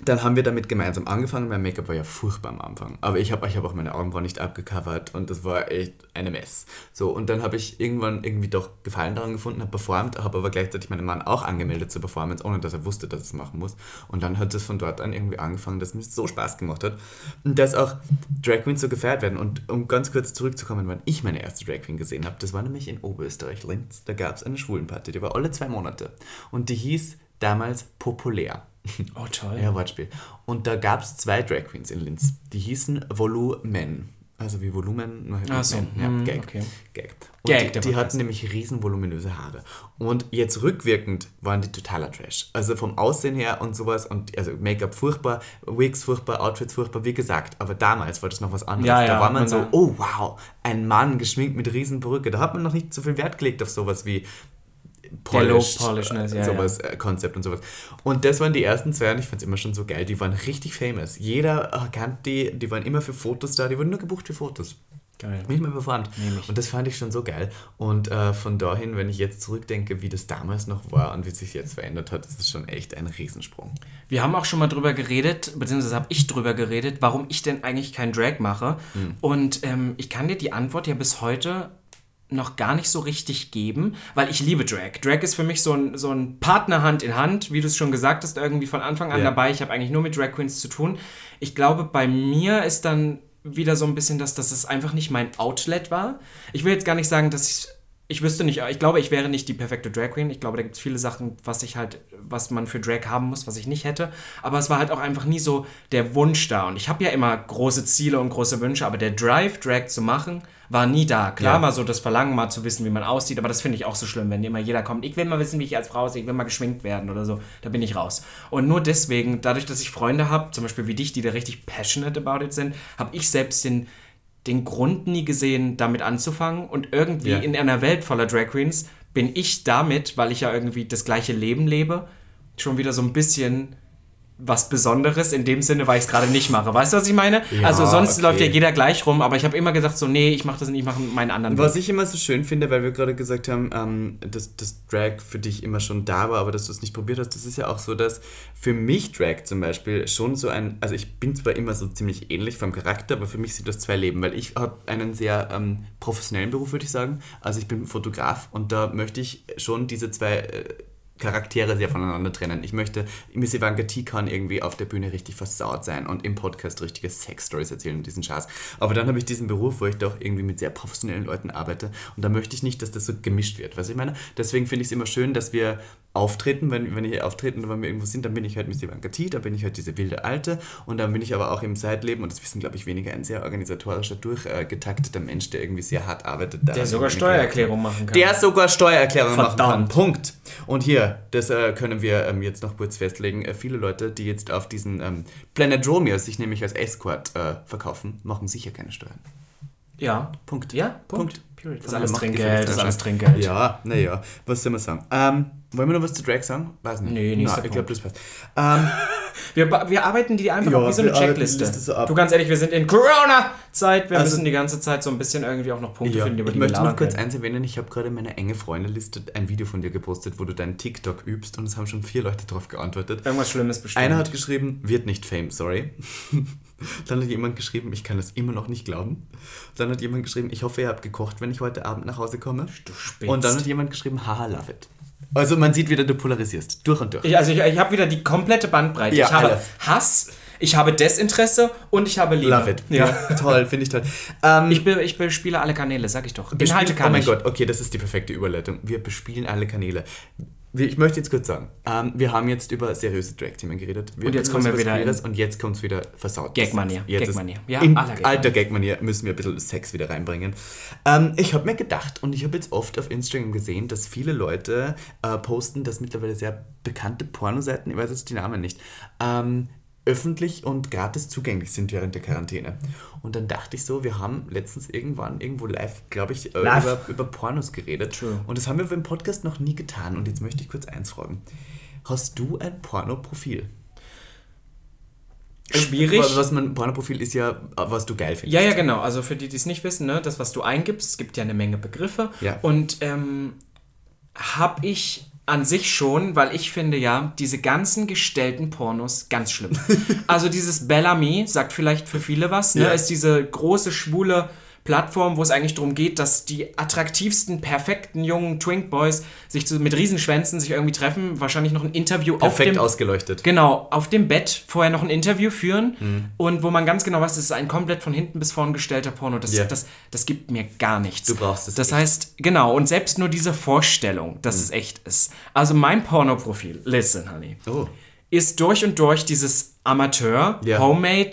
dann haben wir damit gemeinsam angefangen. Mein Make-up war ja furchtbar am Anfang. Aber ich habe ich hab auch meine Augenbrauen nicht abgecovert und das war echt eine Mess. So, und dann habe ich irgendwann irgendwie doch Gefallen daran gefunden, habe performt, habe aber gleichzeitig meinen Mann auch angemeldet zur Performance, ohne dass er wusste, dass er es machen muss. Und dann hat es von dort an irgendwie angefangen, dass mir so Spaß gemacht hat. Und dass auch Drag Queens so gefeiert werden. Und um ganz kurz zurückzukommen, wann ich meine erste Drag Queen gesehen habe, das war nämlich in Oberösterreich, Linz. Da gab es eine Schwulenparty, die war alle zwei Monate. Und die hieß damals Populär. Oh, toll. Ja, Wortspiel. Und da gab es zwei Drag Queens in Linz. Die hießen Volumen. Also wie Volumen, nur halt mit so. Ja, hm, Gag. okay. Gag. Und Gag, die, die hatten nämlich riesen voluminöse Haare. Und jetzt rückwirkend waren die totaler Trash. Also vom Aussehen her und sowas und also Make-up furchtbar, Wigs furchtbar, Outfits furchtbar, wie gesagt. Aber damals war das noch was anderes. Ja, da ja, war man und so, oh wow, ein Mann geschminkt mit riesen Perücke. Da hat man noch nicht so viel Wert gelegt auf sowas wie Low Polished, Polishness, äh, ja, sowas, äh, Konzept und sowas. Und das waren die ersten zwei und ich fand es immer schon so geil. Die waren richtig famous. Jeder äh, kannte die, die waren immer für Fotos da, die wurden nur gebucht für Fotos. Geil. Nicht mehr ich. Und das fand ich schon so geil. Und äh, von dahin, wenn ich jetzt zurückdenke, wie das damals noch war und wie sich jetzt verändert hat, ist es schon echt ein Riesensprung. Wir haben auch schon mal drüber geredet, beziehungsweise habe ich drüber geredet, warum ich denn eigentlich kein Drag mache. Hm. Und ähm, ich kann dir die Antwort ja bis heute noch gar nicht so richtig geben, weil ich liebe Drag. Drag ist für mich so ein, so ein Partner Hand in Hand, wie du es schon gesagt hast, irgendwie von Anfang an Ja. dabei. Ich habe eigentlich nur mit Drag Queens zu tun. Ich glaube, bei mir ist dann wieder so ein bisschen, dass, dass es einfach nicht mein Outlet war. Ich will jetzt gar nicht sagen, dass ich ich wüsste nicht, ich glaube, ich wäre nicht die perfekte Drag Queen. Ich glaube, da gibt es viele Sachen, was ich halt, was man für Drag haben muss, was ich nicht hätte. Aber es war halt auch einfach nie so der Wunsch da. Und ich habe ja immer große Ziele und große Wünsche, aber der Drive, Drag zu machen, war nie da. Klar, Ja. mal so das Verlangen, mal zu wissen, wie man aussieht, aber das finde ich auch so schlimm, wenn immer jeder kommt, ich will mal wissen, wie ich als Frau aussehe, ich will mal geschminkt werden oder so, da bin ich raus. Und nur deswegen, dadurch, dass ich Freunde habe, zum Beispiel wie dich, die da richtig passionate about it sind, habe ich selbst den, den Grund nie gesehen, damit anzufangen. Und irgendwie Ja. in einer Welt voller Drag Queens bin ich damit, weil ich ja irgendwie das gleiche Leben lebe, schon wieder so ein bisschen was Besonderes in dem Sinne, weil ich es gerade nicht mache. Weißt du, was ich meine? Ja, also sonst okay. läuft ja jeder gleich rum, aber ich habe immer gesagt so, nee, ich mache das nicht, ich mache meinen anderen Was Weg. ich immer so schön finde, weil wir gerade gesagt haben, ähm, dass, dass Drag für dich immer schon da war, aber dass du es nicht probiert hast, das ist ja auch so, dass für mich Drag zum Beispiel schon so ein, also ich bin zwar immer so ziemlich ähnlich vom Charakter, aber für mich sind das zwei Leben, weil ich habe einen sehr ähm, professionellen Beruf, würde ich sagen. Also ich bin Fotograf und da möchte ich schon diese zwei äh, Charaktere sehr voneinander trennen. Ich möchte, Miss Ivanka T kann irgendwie auf der Bühne richtig versaut sein und im Podcast richtige Sex-Stories erzählen und diesen Schatz. Aber dann habe ich diesen Beruf, wo ich doch irgendwie mit sehr professionellen Leuten arbeite und da möchte ich nicht, dass das so gemischt wird. Was ich meine? Deswegen finde ich es immer schön, dass wir auftreten, wenn, wenn wir auftreten, wenn wir irgendwo sind, dann bin ich halt Miss Ivanka T, dann bin ich halt diese wilde Alte und dann bin ich aber auch im Seitleben und das wissen, glaube ich, weniger ein sehr organisatorischer, durchgetakteter Mensch, der irgendwie sehr hart arbeitet. Der sogar Steuererklärung machen kann. Der sogar Steuererklärung machen kann. Verdammt. Punkt. Und hier, das äh, können wir ähm, jetzt noch kurz festlegen. Äh, viele Leute, die jetzt auf diesen ähm, Planet Romeo sich nämlich als Escort äh, verkaufen, machen sicher keine Steuern. Ja. Punkt. Ja, Punkt. Punkt. Das ist alles Trinkgeld, das ist alles. Trinkgeld. Ja, naja, was soll man sagen? Ähm, wollen wir noch was zu Drag sagen? Weiß nicht. Nee, nächster Na, ich glaube, das passt. Ähm, Wir, wir arbeiten die einfach Ja, wie so eine Checkliste. Liste so du ganz ehrlich, wir sind in Corona-Zeit. Wir Also- müssen die ganze Zeit so ein bisschen irgendwie auch noch Punkte ja, finden, über ich die wir möchte noch kurz eins erwähnen. Ich habe gerade in meiner enge Freundeliste ein Video von dir gepostet, wo du deinen TikTok übst und es haben schon vier Leute darauf geantwortet. Irgendwas Schlimmes bestimmt. Einer hat geschrieben, wird nicht Fame, sorry. Dann hat jemand geschrieben, ich kann das immer noch nicht glauben. Dann hat jemand geschrieben, ich hoffe, ihr habt gekocht, wenn ich heute Abend nach Hause komme. Du spinnst. Und dann hat jemand geschrieben, haha, love it. Also man sieht wieder, du polarisierst. Durch und durch. Ich, also ich, ich habe wieder die komplette Bandbreite. Ja, ich habe alles. Hass, ich habe Desinteresse und ich habe Liebe. Love it. Ja. toll, finde ich toll. Ähm, Ich, be, ich bespiele alle Kanäle, sag ich doch. Inhalte kann oh mein ich. Gott, okay, das ist die perfekte Überleitung. Wir bespielen alle Kanäle. Ich möchte jetzt kurz sagen, ähm, wir haben jetzt über seriöse Drag-Themen geredet. Wir Und jetzt kommen wir wieder Queeres in- und jetzt kommt es wieder versaut. Gagmanier, Gagmanier. Ja, in Gagmanier. alter Gagmanier müssen wir ein bisschen Sex wieder reinbringen. Ähm, ich habe mir gedacht und ich habe jetzt oft auf Instagram gesehen, dass viele Leute äh, posten, dass mittlerweile sehr bekannte Pornoseiten, ich weiß jetzt die Namen nicht, ähm, öffentlich und gratis zugänglich sind während der Quarantäne. Und dann dachte ich so, wir haben letztens irgendwann irgendwo live, glaube ich, äh, Live. über, über Pornos geredet. True. Und das haben wir im Podcast noch nie getan. Und jetzt möchte ich kurz eins fragen. Hast du ein Pornoprofil? Schwierig. Was, was man, Pornoprofil ist ja, was du geil findest. Ja, ja, genau. Also für die, die es nicht wissen, ne, das, was du eingibst, es gibt ja eine Menge Begriffe. Ja. Und ähm, habe ich an sich schon, weil ich finde ja, diese ganzen gestellten Pornos ganz schlimm. also dieses Bellamy sagt vielleicht für viele was, ne? Ja. Ist diese große schwule Plattform, wo es eigentlich darum geht, dass die attraktivsten, perfekten jungen Twink Boys sich zu, mit Riesenschwänzen sich irgendwie treffen, wahrscheinlich noch ein Interview auf Perfekt dem ausgeleuchtet. Genau, auf dem Bett vorher noch ein Interview führen Mhm. und wo man ganz genau weiß, das ist ein komplett von hinten bis vorn gestellter Porno. Das, Ja. das, das gibt mir gar nichts. Du brauchst es Das echt. Mhm. heißt, genau, und selbst nur diese Vorstellung, dass es echt ist. Also mein Pornoprofil, listen, honey, Oh. ist durch und durch dieses Amateur. Mhm. Homemade,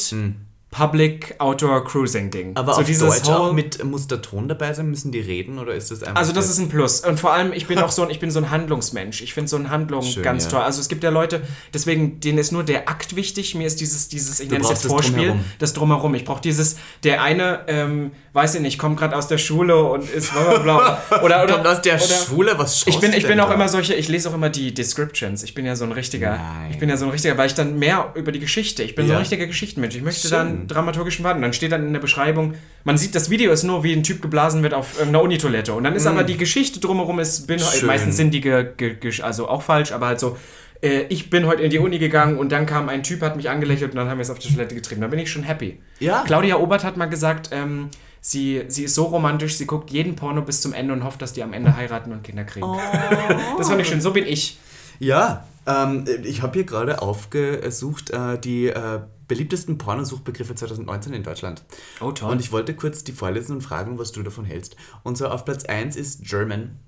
Public Outdoor Cruising Ding. Aber so auf dieses Deutsch auch mit, muss der Ton dabei sein? Müssen die reden oder ist das einfach... also das ist ein Plus. Und vor allem, ich bin auch so ein, ich bin so ein Handlungsmensch. Ich finde so eine Handlung Schön, ganz ja. toll. Also es gibt ja Leute, deswegen, denen ist nur der Akt wichtig. Mir ist dieses, dieses ich nenne es jetzt Vorspiel, Drumherum. das Drumherum. Ich brauche dieses, der eine, ähm, weiß ich nicht, kommt gerade aus der Schule und ist bla bla bla. Oder, oder, Kommt aus der oder, Schwule, was ich bin, ich bin auch da? immer solche, ich lese auch immer die Descriptions. Ich bin ja so ein richtiger, Nein. ich bin ja so ein richtiger, weil ich dann mehr über die Geschichte, ich bin so ein Ja. richtiger Geschichtenmensch. Ich möchte Schön. dann dramaturgischen Warten. Dann steht dann in der Beschreibung, man sieht, das Video ist nur, wie ein Typ geblasen wird auf irgendeiner Unitoilette. Und dann ist aber die Geschichte drumherum, ist, bin, Mm. Schön. meistens sind die, ge, ge, ge, also auch falsch, aber halt so, äh, ich bin heute in die Uni gegangen und dann kam ein Typ, hat mich angelächelt und dann haben wir es auf die Toilette getrieben. Da bin ich schon happy. Ja. Claudia Obert hat mal gesagt, ähm, sie, sie ist so romantisch, sie guckt jeden Porno bis zum Ende und hofft, dass die am Ende heiraten und Kinder kriegen. Oh. das fand ich schön. So bin ich. Ja, ähm, ich habe hier gerade aufgesucht äh, die äh, beliebtesten Pornosuchbegriffe 2019 in Deutschland. Oh, toll. Und ich wollte kurz die vorlesen und fragen, was du davon hältst. Und so auf Platz 1 ist German.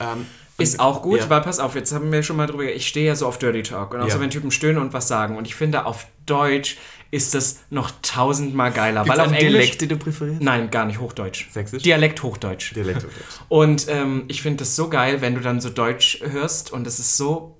Ähm, Ist auch gut, ja. weil pass auf, jetzt haben wir schon mal drüber, ich stehe ja so auf Dirty Talk und auch Ja. so, wenn Typen stöhnen und was sagen. Und ich finde, auf Deutsch ist das noch tausendmal geiler. Gibt's weil auf Englisch. Dialekt, den du präferierst? Nein, gar nicht, Hochdeutsch. Sächsisch? Dialekt Hochdeutsch. Dialekt. okay. Und ähm, ich finde das so geil, wenn du dann so Deutsch hörst und es ist so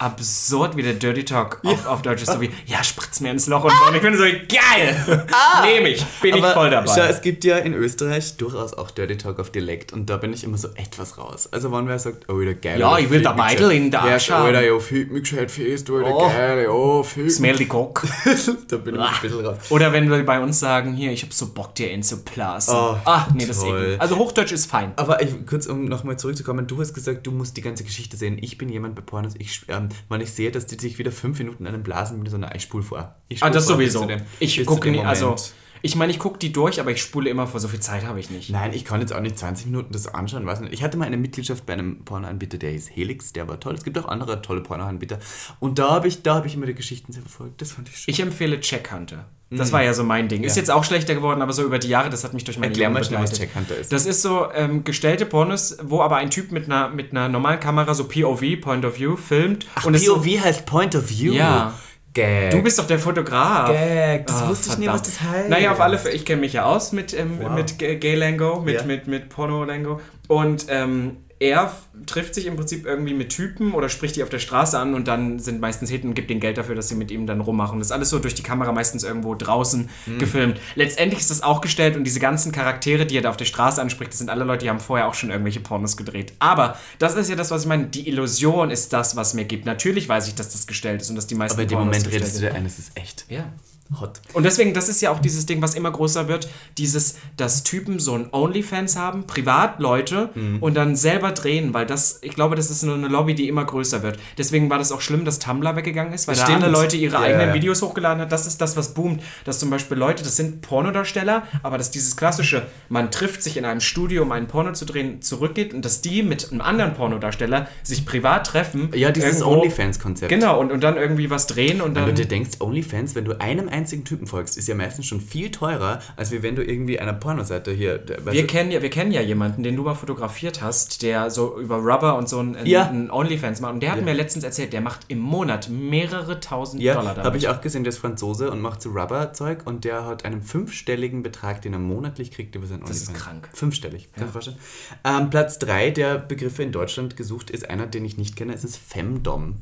absurd, wie der Dirty Talk auf, auf Deutsch ist. So wie, ja, spritz mir ins Loch und so. Und ich bin so, geil! Nehme ich, bin ich Aber voll dabei. Schau, es gibt ja in Österreich durchaus auch Dirty Talk auf Dialekt und da bin ich immer so etwas raus. Also wenn wer sagt, oh, der geil. Ja, ich will der Beidel in der Ja, Arsch haben. Ja, fick mich gescheit fest, Oh. geil, ja, fick Smell die Cock. Da bin ich ein bisschen raus. Oder wenn wir bei uns sagen, hier, ich hab so Bock, dir ihn zu blasen. Oh, ah, nee, das ist toll. gut. Also Hochdeutsch ist fein. Aber ich, kurz, um nochmal zurückzukommen, du hast gesagt, du musst die ganze Geschichte sehen. Ich bin jemand bei Pornos, ich, ähm, wenn ich sehe, dass die sich wieder fünf Minuten einen blasen mit so einer, ich spule vor. Ich Ah, das sowieso. dem- Ich gucke nie, also. Ich meine, ich gucke die durch, aber ich spule immer vor, so viel Zeit habe ich nicht. Nein, ich kann jetzt auch nicht 20 Minuten das anschauen, weiß nicht. Ich hatte mal eine Mitgliedschaft bei einem Pornoanbieter, der hieß Helix, der war toll. Es gibt auch andere tolle Pornoanbieter. Und da habe ich, da habe ich immer die Geschichten sehr verfolgt. Das fand ich schön. Ich empfehle Check Hunter. Das war ja so mein Ding. Ist jetzt auch schlechter geworden, aber so über die Jahre, das hat mich durch meine Erklär mal Jugend schnell, was begleitet. Checkhunter ist. Das ist so ähm, gestellte Pornos, wo aber ein Typ mit einer, mit einer normalen Kamera, so POV, Point of View, filmt. und es POV so, heißt Point of View. Ja. Gag. Du bist doch der Fotograf. Gag. Das Ah, wusste ich nie, was verdammt. das heißt. Naja, auf alle Fälle, ich kenne mich ja aus mit, ähm, Wow. mit Gay-Lango, mit, Ja. mit, mit Porno-Lango. Und ähm, er trifft sich im Prinzip irgendwie mit Typen oder spricht die auf der Straße an und dann sind meistens Hitten und gibt denen Geld dafür, dass sie mit ihm dann rummachen. Das ist alles so durch die Kamera meistens irgendwo draußen Mhm. gefilmt. Letztendlich ist das auch gestellt und diese ganzen Charaktere, die er da auf der Straße anspricht, das sind alle Leute, die haben vorher auch schon irgendwelche Pornos gedreht. Aber das ist ja das, was ich meine. Die Illusion ist das, was mir gibt. Natürlich weiß ich, dass das gestellt ist und dass die meisten Aber in dem Pornos Moment redest du dir ein, es ist echt. Ja. Hot. Und deswegen, das ist ja auch dieses Ding, was immer größer wird, dieses, dass Typen so ein OnlyFans haben, Privatleute Mhm. und dann selber drehen, weil das, ich glaube, das ist nur eine Lobby, die immer größer wird. Deswegen war das auch schlimm, dass Tumblr weggegangen ist, weil da Stimmt. alle Leute ihre Ja, eigenen ja. Videos hochgeladen hat. Das ist das, was boomt. Dass zum Beispiel Leute, das sind Pornodarsteller, aber dass dieses klassische, man trifft sich in einem Studio, um einen Porno zu drehen, zurückgeht und dass die mit einem anderen Pornodarsteller sich privat treffen. Ja, dieses OnlyFans-Konzept. Genau, und, und dann irgendwie was drehen und Wenn dann. du dir denkst, OnlyFans, wenn du einem einzigen Typen folgst, ist ja meistens schon viel teurer, als wenn du irgendwie einer Pornoseite hier. Wir kennen, ja, wir kennen ja jemanden, den du mal fotografiert hast, der so über Rubber und so ein, Ja. ein OnlyFans macht. Und der hat Ja. mir letztens erzählt, der macht im Monat mehrere tausend Ja, Dollar damit. habe ich auch gesehen, der ist Franzose und macht so Rubber-Zeug und der hat einen fünfstelligen Betrag, den er monatlich kriegt über sein Das ist OnlyFans. krank. Fünfstellig, kannst du vorstellen? Ähm, Platz 3 der Begriffe in Deutschland gesucht ist einer, den ich nicht kenne, es ist Femdom.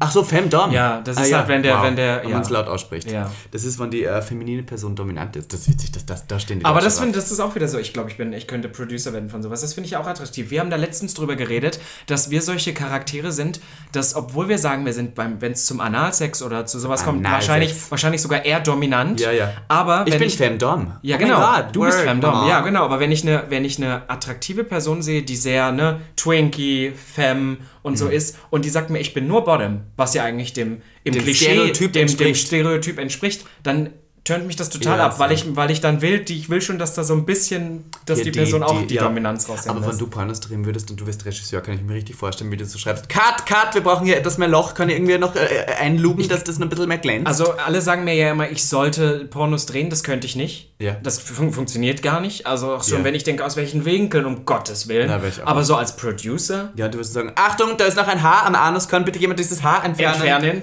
Ach so, Femdom. Ja, das ist halt, wenn der- wenn der- Wenn ja. man es laut ausspricht. Ja. Das ist, wenn die äh, feminine Person dominant ist. Das ist witzig, dass das, da stehen die Aber das, drauf. find, das ist auch wieder so. Ich glaube, ich, bin- ich könnte Producer werden von sowas. Das finde ich auch attraktiv. Wir haben da letztens drüber geredet, dass wir solche Charaktere sind, dass, obwohl wir sagen, wir sind beim, wenn es zum Analsex oder zu sowas kommt, wahrscheinlich, wahrscheinlich sogar eher dominant. Ja, ja. Aber Ich wenn bin Femdom. Ja, Oh genau. Gott, du bist Femdom. Mama. Ja, genau. Aber wenn ich eine, wenn ich eine attraktive Person sehe, die sehr, ne, Twinkie, Femme und so ist. Und die sagt mir, ich bin nur Bottom, was ja eigentlich dem im Dem Klischee, Stereotyp dem, dem. Stereotyp entspricht, dann turnt mich das total Ja, ab, weil ich, weil ich dann will, die, ich will schon, dass da so ein bisschen, dass Ja, die, Person auch die ja. Dominanz raushängen Aber wenn lässt. du Pornos drehen würdest und du wärst Regisseur, kann ich mir richtig vorstellen, wie du so schreibst, Cut, Cut, wir brauchen hier etwas mehr Loch, kann ich irgendwie noch äh, einlugen, dass das ein bisschen mehr glänzt? Also alle sagen mir ja immer, ich sollte Pornos drehen, das könnte ich nicht. Ja. Das fun funktioniert gar nicht. Also auch schon, wenn ich denke, aus welchen Winkeln, um Gottes Willen. Na. Aber so als Producer ja, du wirst sagen, Achtung, da ist noch ein Haar am Anus, kann bitte jemand dieses Haar entfernen? entfernen.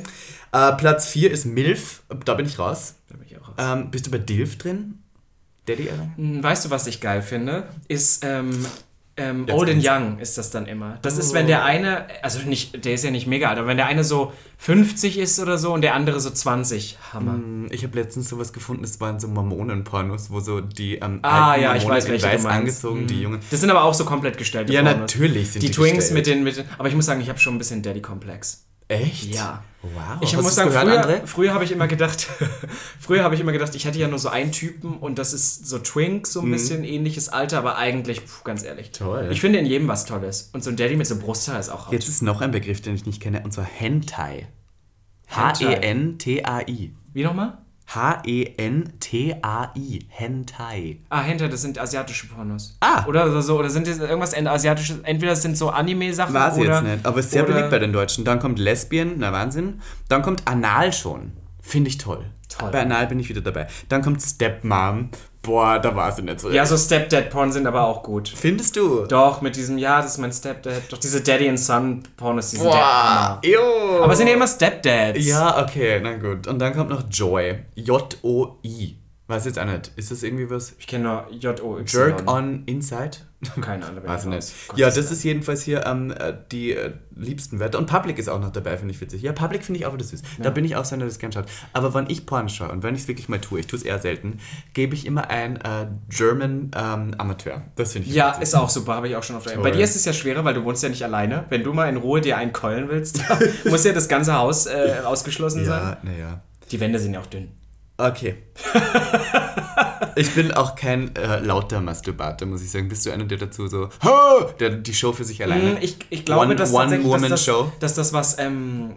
Äh, Platz 4 ist MILF, da bin ich raus. Da bin ich. Ähm, bist du bei DILF drin? Daddy Era? Hm, Weißt du, was ich geil finde? Ist ähm, ähm, Old and. Young ist das dann immer. Das ist, wenn der eine, also nicht, der ist ja nicht mega alt, aber wenn der eine so 50 ist oder so und der andere so 20. Hammer. Ich habe letztens sowas gefunden, das waren so Mormonen-Pornos, wo so die ähm, Ah alten ja, ich weiß, in weiß angezogen, die Jungen. Das sind aber auch so komplett gestellte Ja, Pornos. natürlich sind die die Twinks gestellt. mit den, mit den, aber ich muss sagen, ich habe schon ein bisschen Daddy-Komplex. Echt? Ja. Wow. Ich Hast muss sagen, gehört, früher, André? früher habe ich immer gedacht, früher habe ich immer gedacht, ich hätte ja nur so einen Typen und das ist so Twink, so ein bisschen ähnliches Alter, aber eigentlich, puh, ganz ehrlich. Mhm. Toll. Ich finde in jedem was Tolles. Und so ein Daddy mit so Brusthaar ist auch. Jetzt ist noch ein Begriff, den ich nicht kenne, und zwar Hentai. Hentai. H-E-N-T-A-I. Wie nochmal? H-E-N-T-A-I. Hentai. Ah, Hinter, das sind asiatische Pornos. Ah. Oder so, oder sind das irgendwas asiatisches, entweder das sind so Anime-Sachen Weiß ich oder... jetzt nicht, aber ist sehr oder- beliebt bei den Deutschen. Dann kommt Lesbien, na Wahnsinn. Dann kommt Anal schon. Finde ich toll. Toll. Bei Anal bin ich wieder dabei. Dann kommt Stepmom. Boah, da war sie nicht so. Ja, so Stepdad-Porn sind aber auch gut. Findest du? Doch, mit diesem, ja, das ist mein Stepdad. Doch diese Daddy and Son Pornos, die sind der Boah, Hammer. ew. Aber sind ja immer Stepdads. Ja, okay, na gut. Und dann kommt noch Joy. J-O-I. Weiß jetzt auch nicht. Ist das irgendwie was? Ich kenne nur J-O-Y. Jerk on Inside? Keine Ahnung. Raus. nicht. Ja, das ist jedenfalls hier ähm, äh, die äh, liebsten Wörter. Und Public ist auch noch dabei, finde ich witzig. Ja, Public finde ich auch wieder süß. Da bin ich auch so einer, der das gern schaut. Aber wenn ich Porn schaue und wenn ich es wirklich mal tue, ich tue es eher selten, gebe ich immer ein äh, German ähm, Amateur. Das finde ich Ja, witzig. ist auch super, habe ich auch schon auf der Toll. Bei dir ist es ja schwerer, weil du wohnst ja nicht alleine. Wenn du mal in Ruhe dir einen keulen willst, muss ja das ganze Haus äh, ausgeschlossen sein. Ja, naja. Die Wände sind ja auch dünn. Okay. ich bin auch kein äh, lauter Masturbator, muss ich sagen. Bist du einer, der dazu so, "Ha!" der die Show für sich alleine? Hm, Ich, ich glaube, One- dass, tatsächlich, dass, das, One-Woman-Show? dass das was, ähm,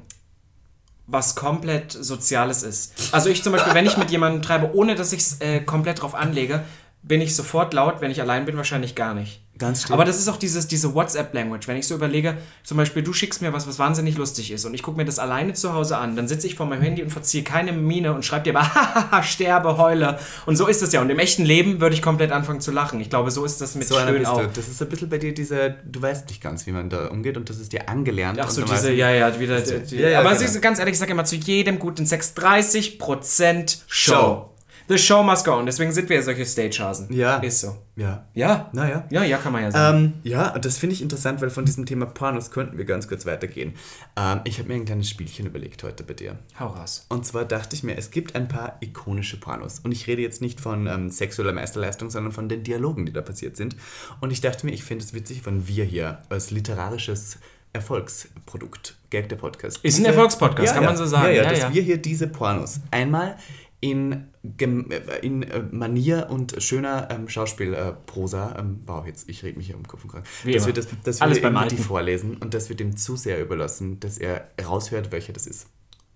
was komplett Soziales ist. Also ich zum Beispiel, wenn ich mit jemandem treibe, ohne dass ich es äh, komplett drauf anlege, bin ich sofort laut, wenn ich allein bin, wahrscheinlich gar nicht. Ganz stimmt. Aber das ist auch dieses, diese WhatsApp-Language. Wenn ich so überlege, zum Beispiel, du schickst mir was, was wahnsinnig lustig ist und ich gucke mir das alleine zu Hause an, dann sitze ich vor meinem Handy und verziehe keine Miene und schreibe dir aber, hahaha, sterbe, heule. Und so ist es ja. Und im echten Leben würde ich komplett anfangen zu lachen. Ich glaube, so ist das mit so bist auch. du. Das ist ein bisschen bei dir diese, du weißt nicht ganz, wie man da umgeht und das ist dir angelernt. Ach so, diese, weißt ja, ja, wieder. Die, die, Ja, ja, aber genau. es ist, ganz ehrlich, ich sage immer zu jedem guten Sex 30% Show. Show. The show must go on. Deswegen sind wir ja solche Stagehasen. Ja. Ist so. Ja. Ja. Naja. Ja, ja, kann man ja sagen. Ähm, ja, und das finde ich interessant, weil von diesem Thema Pornos könnten wir ganz kurz weitergehen. Ähm, ich habe mir ein kleines Spielchen überlegt heute bei dir. Hau raus. Und zwar dachte ich mir, es gibt ein paar ikonische Pornos. Und ich rede jetzt nicht von ähm, sexueller Meisterleistung, sondern von den Dialogen, die da passiert sind. Und ich dachte mir, ich finde es witzig, wenn wir hier als literarisches Erfolgsprodukt, Gag der Podcast. Ist ein Erfolgspodcast, kann man so sagen. Ja, ja, Ja, dass ja. wir hier diese Pornos einmal in, äh, in äh, Manier und schöner ähm, Schauspielprosa, ähm, wow, jetzt, ich rede mich hier um Kopf und Kragen, dass wir, das, dass Alles wir Alten. vorlesen und dass wir dem zu sehr überlassen, dass er raushört, welcher das ist.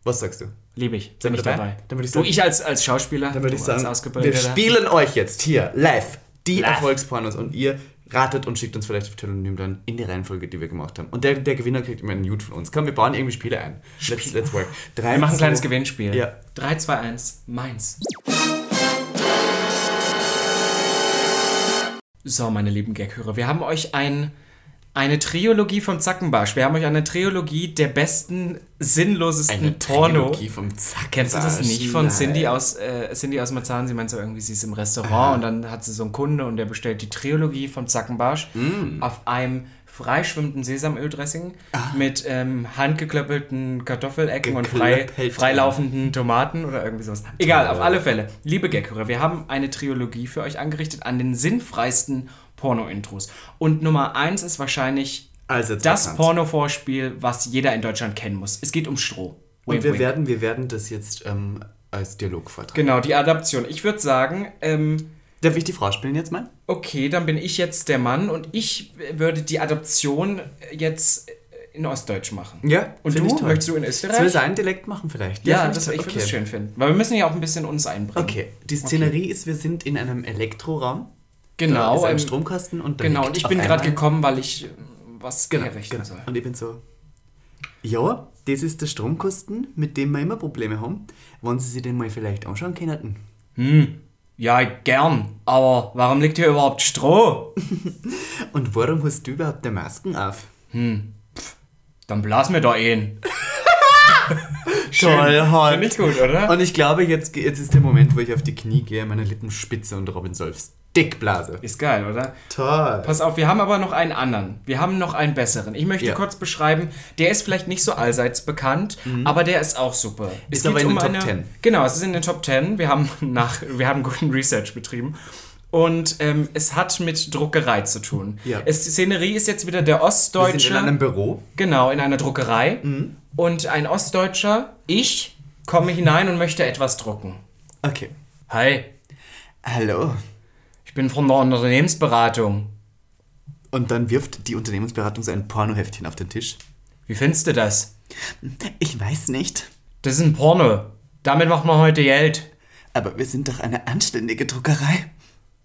Was sagst du? Liebe ich. Sind wir dabei. dabei? Dann würde ich du, sagen- ich als, als Schauspieler, Dann würde du ich sagen, wir spielen euch jetzt hier live die Live. Erfolgspornos und ihr ratet und schickt uns vielleicht auf Telonym dann in die Reihenfolge, die wir gemacht haben. Und der, der Gewinner kriegt immer einen Nude von uns. Komm, wir bauen irgendwie Spiele ein. Let's, let's work. Drei, Wir machen ein kleines Gewinnspiel. Ja. 3, 2, 1, meins. So, meine lieben Gaghörer, wir haben euch ein, eine Trilogie vom Zackenbarsch. Wir haben euch eine Trilogie der besten, sinnlosesten Eine Porno. Trilogie vom Zack. Kennst du das nicht von Cindy aus, äh, Cindy aus Marzahn? Sie meint so irgendwie, sie ist im Restaurant und dann hat sie so einen Kunde und der bestellt die Trilogie vom Zackenbarsch Mm. auf einem freischwimmenden Sesamöldressing mit ähm, handgeklöppelten Kartoffelecken und frei, freilaufenden Tomaten oder irgendwie sowas. Egal, auf alle Fälle. Liebe Gaghörer, wir haben eine Trilogie für euch angerichtet an den sinnfreisten Porno-Intros. Und Nummer eins ist wahrscheinlich Also das. Porno-Vorspiel, was jeder in Deutschland kennen muss. Es geht um Stroh. Und Wink, wir wink. werden, wir werden das jetzt ähm, als Dialog vortragen. Genau, die Adaption. Ich würde sagen, ähm, Darf ich die Frau spielen jetzt mal? okay, dann bin ich jetzt der Mann und ich würde die Adaption jetzt in Ostdeutsch machen. Ja, Und du? ich toll. Möchtest du in Sollen wir Österreich? seinen Dialekt machen vielleicht? Ja, find das, ich würde okay. es schön finden. Weil wir müssen ja auch ein bisschen uns einbringen. Okay, die Szenerie ist, wir sind in einem Elektroraum. Da Genau. ist ein ähm, Stromkasten und da genau, und ich bin gerade gekommen, weil ich äh, was Genau, herrichten genau. soll. Und ich bin so, ja, das ist der Stromkosten, mit dem wir immer Probleme haben. Wollen Sie sich den mal vielleicht anschauen können? Ja, gern. Aber warum liegt hier überhaupt Stroh? Und warum hast du überhaupt eine Masken auf? Dann blas mir da ein. Toll, hot. Finde ich gut, oder? Und ich glaube, jetzt, jetzt ist der Moment, wo ich auf die Knie gehe, meine Lippen spitze und Robin Solfs dick blase. Ist geil, oder? Toll. Pass auf, wir haben aber noch einen anderen. Wir haben noch einen besseren. Ich möchte Ja. kurz beschreiben, der ist vielleicht nicht so allseits bekannt, aber der ist auch super. Mhm. Ist aber in den Top 10. Genau, es ist in den Top 10. Wir haben, nach, wir haben guten Research betrieben. Und ähm, es hat mit Druckerei zu tun. Ja. Es, die Szenerie ist jetzt wieder der Wir Ostdeutsche. sind in einem Büro. Genau, in einer Druckerei. Mhm. Und ein Ostdeutscher, ich, komme hinein und möchte etwas drucken. Okay. Hi, Hallo. Ich bin von der Unternehmensberatung. Und dann wirft die Unternehmensberatung so ein Pornoheftchen auf den Tisch. Wie findest du das? Ich weiß nicht. Das ist ein Porno. Damit macht man heute Geld. Aber wir sind doch eine anständige Druckerei.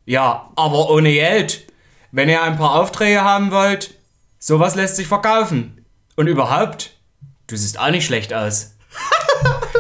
Ja, aber ohne Geld. Wenn ihr ein paar Aufträge haben wollt, sowas lässt sich verkaufen. Und überhaupt, du siehst auch nicht schlecht aus.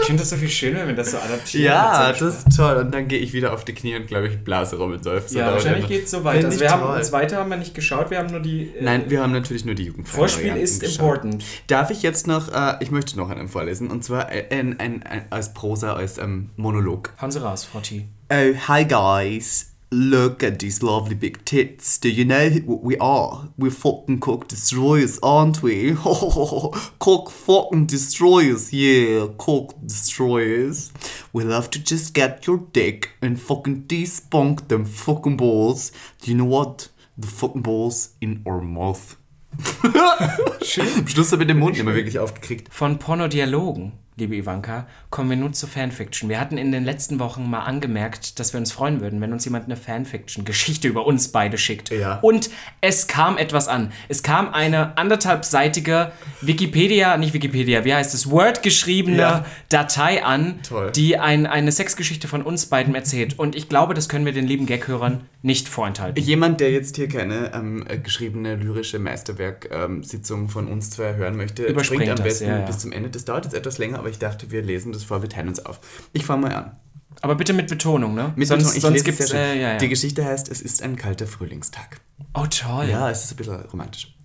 ich finde das so viel schöner, wenn das so adaptiert Ja, das ist toll. Und dann gehe ich wieder auf die Knie und glaube ich blase Robin Solfs. Ja, oder wahrscheinlich geht es so weiter. Also wir haben, das weiter haben wir nicht geschaut, wir haben nur die. Äh, Nein, wir haben natürlich nur die Jugendfreien Vorspiel ist geschaut. important. Darf ich jetzt noch, äh, ich möchte noch einen vorlesen, und zwar äh, ein, ein, ein, als Prosa, als ähm, Monolog. Raus, Frau T. Oh, hi guys. Look at these lovely big tits. Do you know what we are? We're fucking cock destroyers, aren't we? cock fucking destroyers, yeah, cock destroyers. We love to just get your dick and fucking despunk them fucking balls. Do you know what? The fucking balls in our mouth. Am Schluss habe ich den Mund nicht mehr wirklich aufgekriegt. Von Pornodialogen, liebe Ivanka, kommen wir nun zu Fanfiction. Wir hatten in den letzten Wochen mal angemerkt, dass wir uns freuen würden, wenn uns jemand eine Fanfiction-Geschichte über uns beide schickt. Ja. Und es kam etwas an. Es kam eine anderthalbseitige Wikipedia, nicht Wikipedia, wie heißt es, Word geschriebene Ja. Datei an, Toll. die ein, eine Sexgeschichte von uns beiden erzählt. Und ich glaube, das können wir den lieben Gag-Hörern nicht vorenthalten. Jemand, der jetzt hier keine ähm, äh, geschriebene lyrische Meisterwerk-Sitzung von uns zwei hören möchte, Überspringt springt am das, besten ja. bis zum Ende. Das dauert jetzt etwas länger, aber ich dachte, wir lesen das vor, wir teilen uns auf. Ich fange mal an. Aber bitte mit Betonung, ne? Mit sonst Betonung, ich sonst lese gibt es es. sehr schön. Äh, ja, ja. Die Geschichte heißt, es ist ein kalter Frühlingstag. Oh, toll. Ja, es ist ein bisschen romantisch.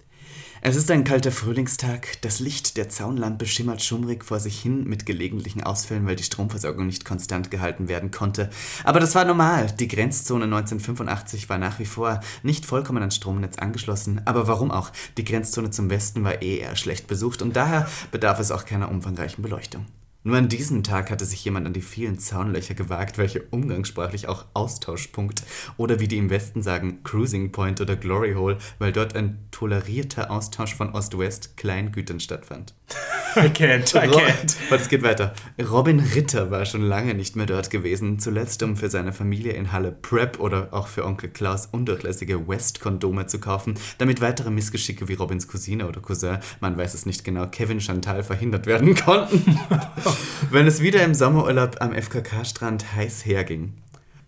Es ist ein kalter Frühlingstag. Das Licht der Zaunlampe schimmert schummrig vor sich hin mit gelegentlichen Ausfällen, weil die Stromversorgung nicht konstant gehalten werden konnte. Aber das war normal. Die Grenzzone 1985 war nach wie vor nicht vollkommen ans Stromnetz angeschlossen. Aber warum auch? Die Grenzzone zum Westen war eh eher schlecht besucht und daher bedarf es auch keiner umfangreichen Beleuchtung. Nur an diesem Tag hatte sich jemand an die vielen Zaunlöcher gewagt, welche umgangssprachlich auch Austauschpunkt oder wie die im Westen sagen Cruising Point oder Glory Hole, weil dort ein tolerierter Austausch von Ost-West Kleingütern stattfand. I can't, I can't. Warte, es geht weiter. Robin Ritter war schon lange nicht mehr dort gewesen, zuletzt um für seine Familie in Halle Prep oder auch für Onkel Klaus undurchlässige West-Kondome zu kaufen, damit weitere Missgeschicke wie Robins Cousine oder Cousin, man weiß es nicht genau, Kevin Chantal verhindert werden konnten. Wenn es wieder im Sommerurlaub am FKK-Strand heiß herging.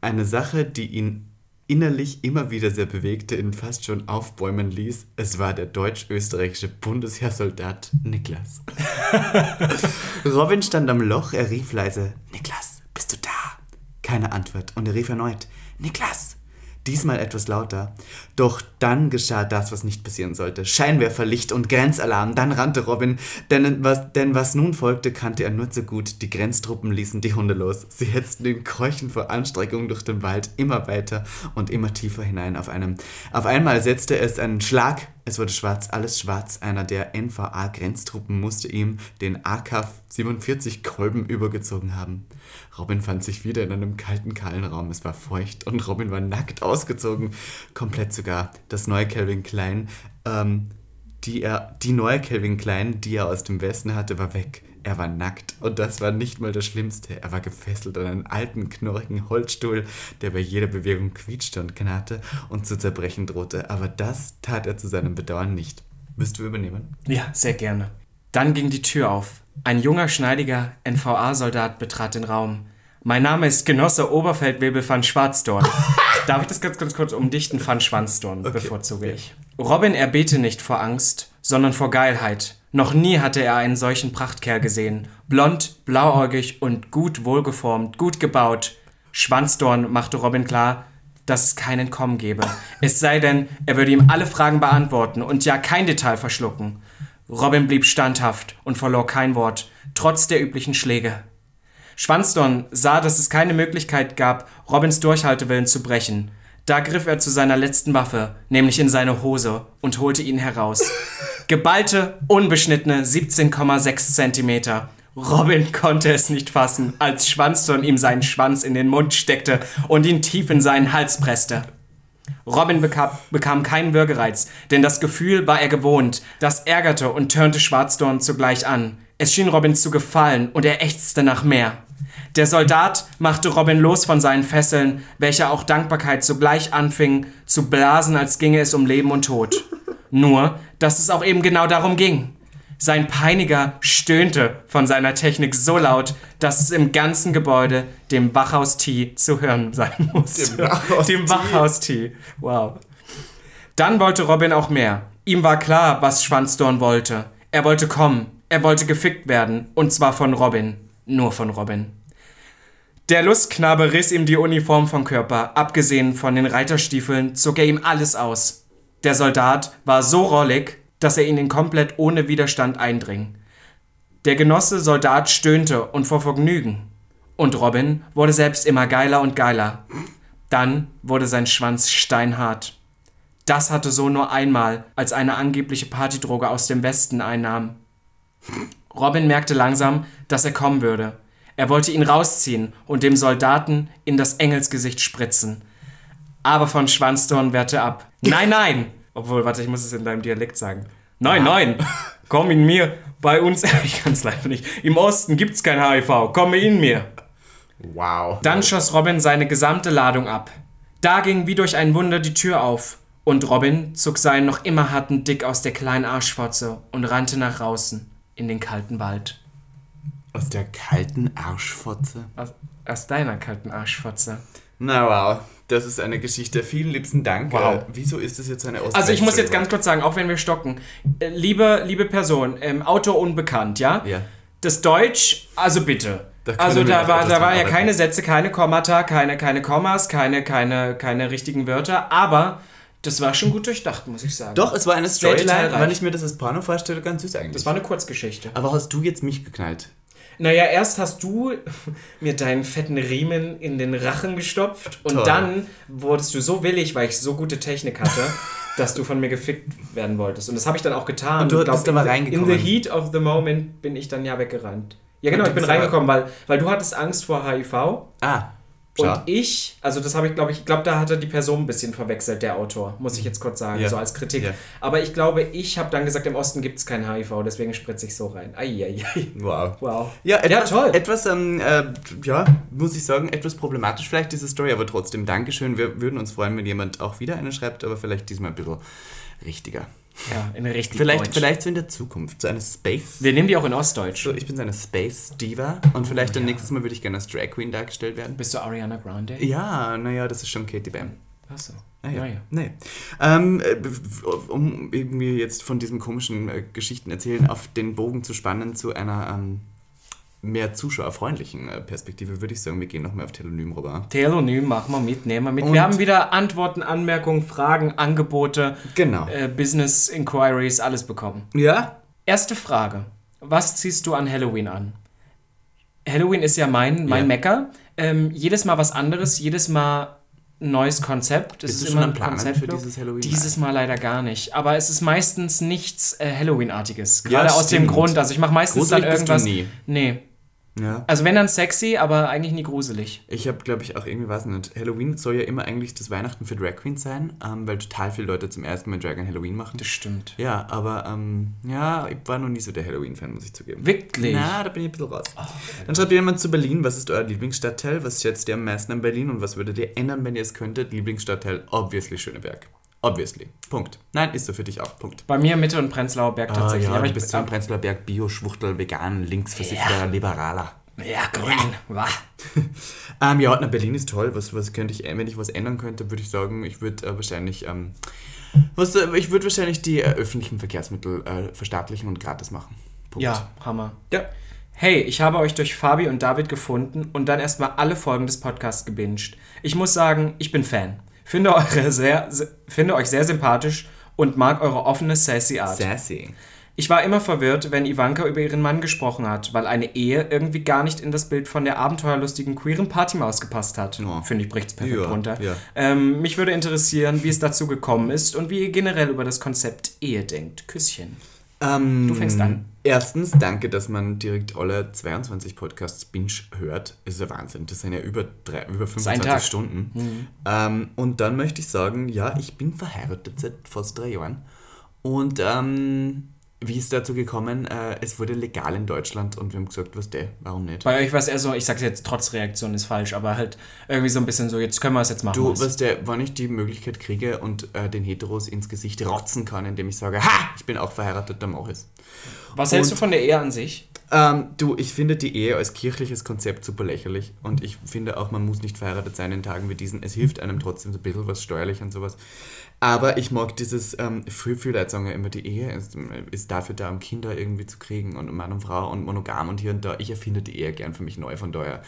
Eine Sache, die ihn innerlich immer wieder sehr bewegte, ihn fast schon aufbäumen ließ, es war der deutsch-österreichische Bundesheersoldat Niklas. Robin stand am Loch, er rief leise, Niklas, bist du da? Keine Antwort und er rief erneut, Niklas! Diesmal etwas lauter. Doch dann geschah das, was nicht passieren sollte. Scheinwerferlicht und Grenzalarm. Dann rannte Robin, denn was, denn was nun folgte, kannte er nur zu gut. Die Grenztruppen ließen die Hunde los. Sie hetzten den Keuchen vor Anstrengung durch den Wald immer weiter und immer tiefer hinein auf einem. Auf einmal setzte es einen Schlag. Es wurde schwarz, alles schwarz. Einer der NVA-Grenztruppen musste ihm den AK-47 Kolben übergezogen haben. Robin fand sich wieder in einem kalten, kahlen Raum. Es war feucht und Robin war nackt ausgezogen. Komplett sogar. Das neue Calvin Klein, ähm, die, er, die neue Calvin Klein, die er aus dem Westen hatte, war weg. Er war nackt und das war nicht mal das Schlimmste. Er war gefesselt an einen alten, knorrigen Holzstuhl, der bei jeder Bewegung quietschte und knarrte und zu zerbrechen drohte. Aber das tat er zu seinem Bedauern nicht. Wirst du übernehmen? Ja, sehr gerne. Dann ging die Tür auf. Ein junger, schneidiger NVA-Soldat betrat den Raum. Mein Name ist Genosse Oberfeldwebel van Schwarzdorn. Darf ich das ganz, ganz kurz umdichten? Van Schwanzdorn bevorzuge ich. Robin erbete nicht vor Angst, sondern vor Geilheit. Noch nie hatte er einen solchen Prachtkerl gesehen. Blond, blauäugig und gut wohlgeformt, gut gebaut. Schwanzdorn machte Robin klar, dass es kein Entkommen gebe. Es sei denn, er würde ihm alle Fragen beantworten und ja kein Detail verschlucken. Robin blieb standhaft und verlor kein Wort, trotz der üblichen Schläge. Schwanzdorn sah, dass es keine Möglichkeit gab, Robins Durchhaltewillen zu brechen. Da griff er zu seiner letzten Waffe, nämlich in seine Hose, und holte ihn heraus. Geballte, unbeschnittene 17,6 Zentimeter. Robin konnte es nicht fassen, als Schwanzdorn ihm seinen Schwanz in den Mund steckte und ihn tief in seinen Hals presste. Robin bekam, bekam keinen Würgereiz, denn das Gefühl war er gewohnt. Das ärgerte und turnte Schwarzdorn zugleich an. Es schien Robin zu gefallen und er ächzte nach mehr. Der Soldat machte Robin los von seinen Fesseln, welche auch Dankbarkeit sogleich anfing zu blasen, als ginge es um Leben und Tod. Nur, dass es auch eben genau darum ging. Sein Peiniger stöhnte von seiner Technik so laut, dass es im ganzen Gebäude dem Wachhaus-Tee zu hören sein musste. Dem Wachhaus-Tee. Dem Wachhaus-Tee. Wow. Dann wollte Robin auch mehr. Ihm war klar, was Schwanzdorn wollte. Er wollte kommen. Er wollte gefickt werden. Und zwar von Robin. Nur von Robin. Der Lustknabe riss ihm die Uniform vom Körper. Abgesehen von den Reiterstiefeln zog er ihm alles aus. Der Soldat war so rollig, dass er ihn komplett ohne Widerstand eindring. Der Genosse Soldat stöhnte und vor Vergnügen. Und Robin wurde selbst immer geiler und geiler. Dann wurde sein Schwanz steinhart. Das hatte so nur einmal, als eine angebliche Partydroge aus dem Westen einnahm. Robin merkte langsam, dass er kommen würde. Er wollte ihn rausziehen und dem Soldaten in das Engelsgesicht spritzen. Aber von Schwanzdorn wehrte ab. Nein, nein! Obwohl, warte, ich muss es in deinem Dialekt sagen. Nein, nein! Komm in mir! Bei uns, ich kann es leider nicht. Im Osten gibt's kein HIV. Komme in mir! Wow. Dann schoss Robin seine gesamte Ladung ab. Da ging wie durch ein Wunder die Tür auf. Und Robin zog seinen noch immer harten Dick aus der kleinen Arschfotze und rannte nach draußen in den kalten Wald. Aus der kalten Arschfotze. Aus, aus deiner kalten Arschfotze. Na wow, das ist eine Geschichte. Vielen liebsten Dank. Wow. Äh, wieso ist das jetzt eine Ost Also ich muss jetzt ganz kurz sagen, auch wenn wir stocken, äh, liebe, liebe Person, ähm, Autor unbekannt, ja? Ja. Das Deutsch, also bitte. Da also da war, da war dran ja keine Sätze, keine Kommata, keine, keine Kommas, keine, keine, keine richtigen Wörter, aber das war schon gut durchdacht, muss ich sagen. Doch, es war eine Storyline, wenn ich mir das als Porno vorstelle, ganz süß eigentlich. Das war eine Kurzgeschichte. Aber hast du jetzt mich geknallt? Naja, erst hast du mir deinen fetten Riemen in den Rachen gestopft und Toll. dann wurdest du so willig, weil ich so gute Technik hatte, dass du von mir gefickt werden wolltest. Und das habe ich dann auch getan. Und du Ich glaub, bist aber in the- reingekommen. In the heat of the moment bin ich dann ja weggerannt. Ja, genau, Und ich bin reingekommen, weil, weil du hattest Angst vor HIV. Ah, Und schau. ich, also das habe ich, glaube ich, ich glaube, da hatte die Person ein bisschen verwechselt, der Autor, muss ich jetzt kurz sagen, Ja. so als Kritik. Ja. Aber ich glaube, ich habe dann gesagt, im Osten gibt es kein HIV, deswegen spritze ich so rein. Eieiei. Wow. Wow. Ja, etwas, toll. etwas ähm, äh, ja, muss ich sagen, etwas problematisch vielleicht diese Story, aber trotzdem Dankeschön. Wir würden uns freuen, wenn jemand auch wieder eine schreibt, aber vielleicht diesmal ein bisschen richtiger. Ja, in richtig Vielleicht, Deutsch. vielleicht so in der Zukunft, so eine Space. Wir nehmen die auch in Ostdeutsch. So, ich bin so eine Space Diva und vielleicht dann nächstes Mal würde ich gerne als Drag Queen dargestellt werden. Bist du Ariana Grande? Ja, naja, das ist schon Katie Bam. Achso. Ah, ja. Naja. Nee. Ähm, äh, um irgendwie jetzt von diesen komischen äh, Geschichten erzählen, auf den Bogen zu spannen zu einer ähm, mehr zuschauerfreundlichen äh, Perspektive, würde ich sagen, wir gehen nochmal auf Telonym rüber. Telonym machen wir mit, nehmen wir mit. Und- wir haben wieder Antworten, Anmerkungen, Fragen, Angebote, Genau. äh, Business Inquiries, alles bekommen. Ja? Erste Frage. Was ziehst du an Halloween an? Halloween ist ja mein, mein Ja. Mecker. Ähm, jedes Mal was anderes, jedes Mal ein neues Konzept. Es Bist ist immer ein Konzept. für dieses Halloween? Dieses Mal leider gar nicht. Aber es ist meistens nichts äh, Halloween-artiges. Ja, Gerade aus dem stimmt. Grund. Also ich mache meistens Gruselig dann bist du irgendwas. nie. Nee. Ja. Also wenn dann sexy, aber eigentlich nie gruselig. Ich habe, glaube ich, auch irgendwie, weiß nicht, Halloween soll ja immer eigentlich das Weihnachten für Drag Queens sein, ähm, weil total viele Leute zum ersten Mal Drag an Halloween machen. Das stimmt. Ja, aber ähm, ja, ich war noch nie so der Halloween-Fan, muss ich zugeben. Wirklich? Na, da bin ich ein bisschen raus. Dann schreibt jemand zu Berlin, was ist euer Lieblingsstadtteil? Was schätzt ihr am meisten an Berlin und was würdet ihr ändern, wenn ihr es könntet? Lieblingsstadtteil, obviously Schöneberg. Obviously. Punkt. Nein, ist so für dich auch. Punkt. Bei mir Mitte und Prenzlauer Berg tatsächlich. Ah, ja, aber ich bist so ein Prenzlauer Berg Bio-Schwuchtel, vegan, linksversiffter Liberaler. ja, grün. Wah. Ähm, ja, na, Berlin ist toll. Was, was könnte ich, wenn ich was ändern könnte, würde ich sagen, ich würde äh, wahrscheinlich, ähm, was, äh, ich würde wahrscheinlich die äh, öffentlichen Verkehrsmittel äh, verstaatlichen und gratis machen. Punkt. Ja, Hammer. Ja. Hey, ich habe euch durch Fabi und David gefunden und dann erstmal alle Folgen des Podcasts gebinged. Ich muss sagen, ich bin Fan. Finde, eure sehr, se- finde euch sehr sympathisch und mag eure offene, sassy Art. Sassy. Ich war immer verwirrt, wenn Ivanka über ihren Mann gesprochen hat, weil eine Ehe irgendwie gar nicht in das Bild von der abenteuerlustigen queeren Partymaus gepasst hat. Ja. Finde ich, bricht's perfekt Ja, runter. ja. Ähm, mich würde interessieren, wie es dazu gekommen ist und wie ihr generell über das Konzept Ehe denkt. Küsschen. Ähm, Du fängst an. Erstens, danke, dass man direkt alle 22 Podcasts binge hört. Ist ja Wahnsinn. Das sind ja über, drei, über ein 25 Tag. Mhm. Stunden. Ähm, und dann möchte ich sagen, ja, ich bin verheiratet seit fast drei Jahren. Und ähm, wie ist dazu gekommen? Äh, es wurde legal in Deutschland und wir haben gesagt, was der, warum nicht? Bei euch war es eher so, ich sag's jetzt trotz Reaktion ist falsch, aber halt irgendwie so ein bisschen so, jetzt können wir es jetzt machen. Du, was. was der, wann ich die Möglichkeit kriege und äh, den Heteros ins Gesicht rotzen kann, indem ich sage, ha, ich bin auch verheiratet, dann mach ich's. was hältst und- du von der Ehe an sich? Ähm, du, ich finde die Ehe als kirchliches Konzept super lächerlich und ich finde auch, man muss nicht verheiratet sein in Tagen wie diesen. Es hilft einem trotzdem so ein bisschen was steuerlich und sowas. Aber ich mag dieses, ähm, ja immer, die Ehe ist, ist dafür da, um Kinder irgendwie zu kriegen und Mann und Frau und monogam und hier und da. Ich erfinde die Ehe gern für mich neu, von daher.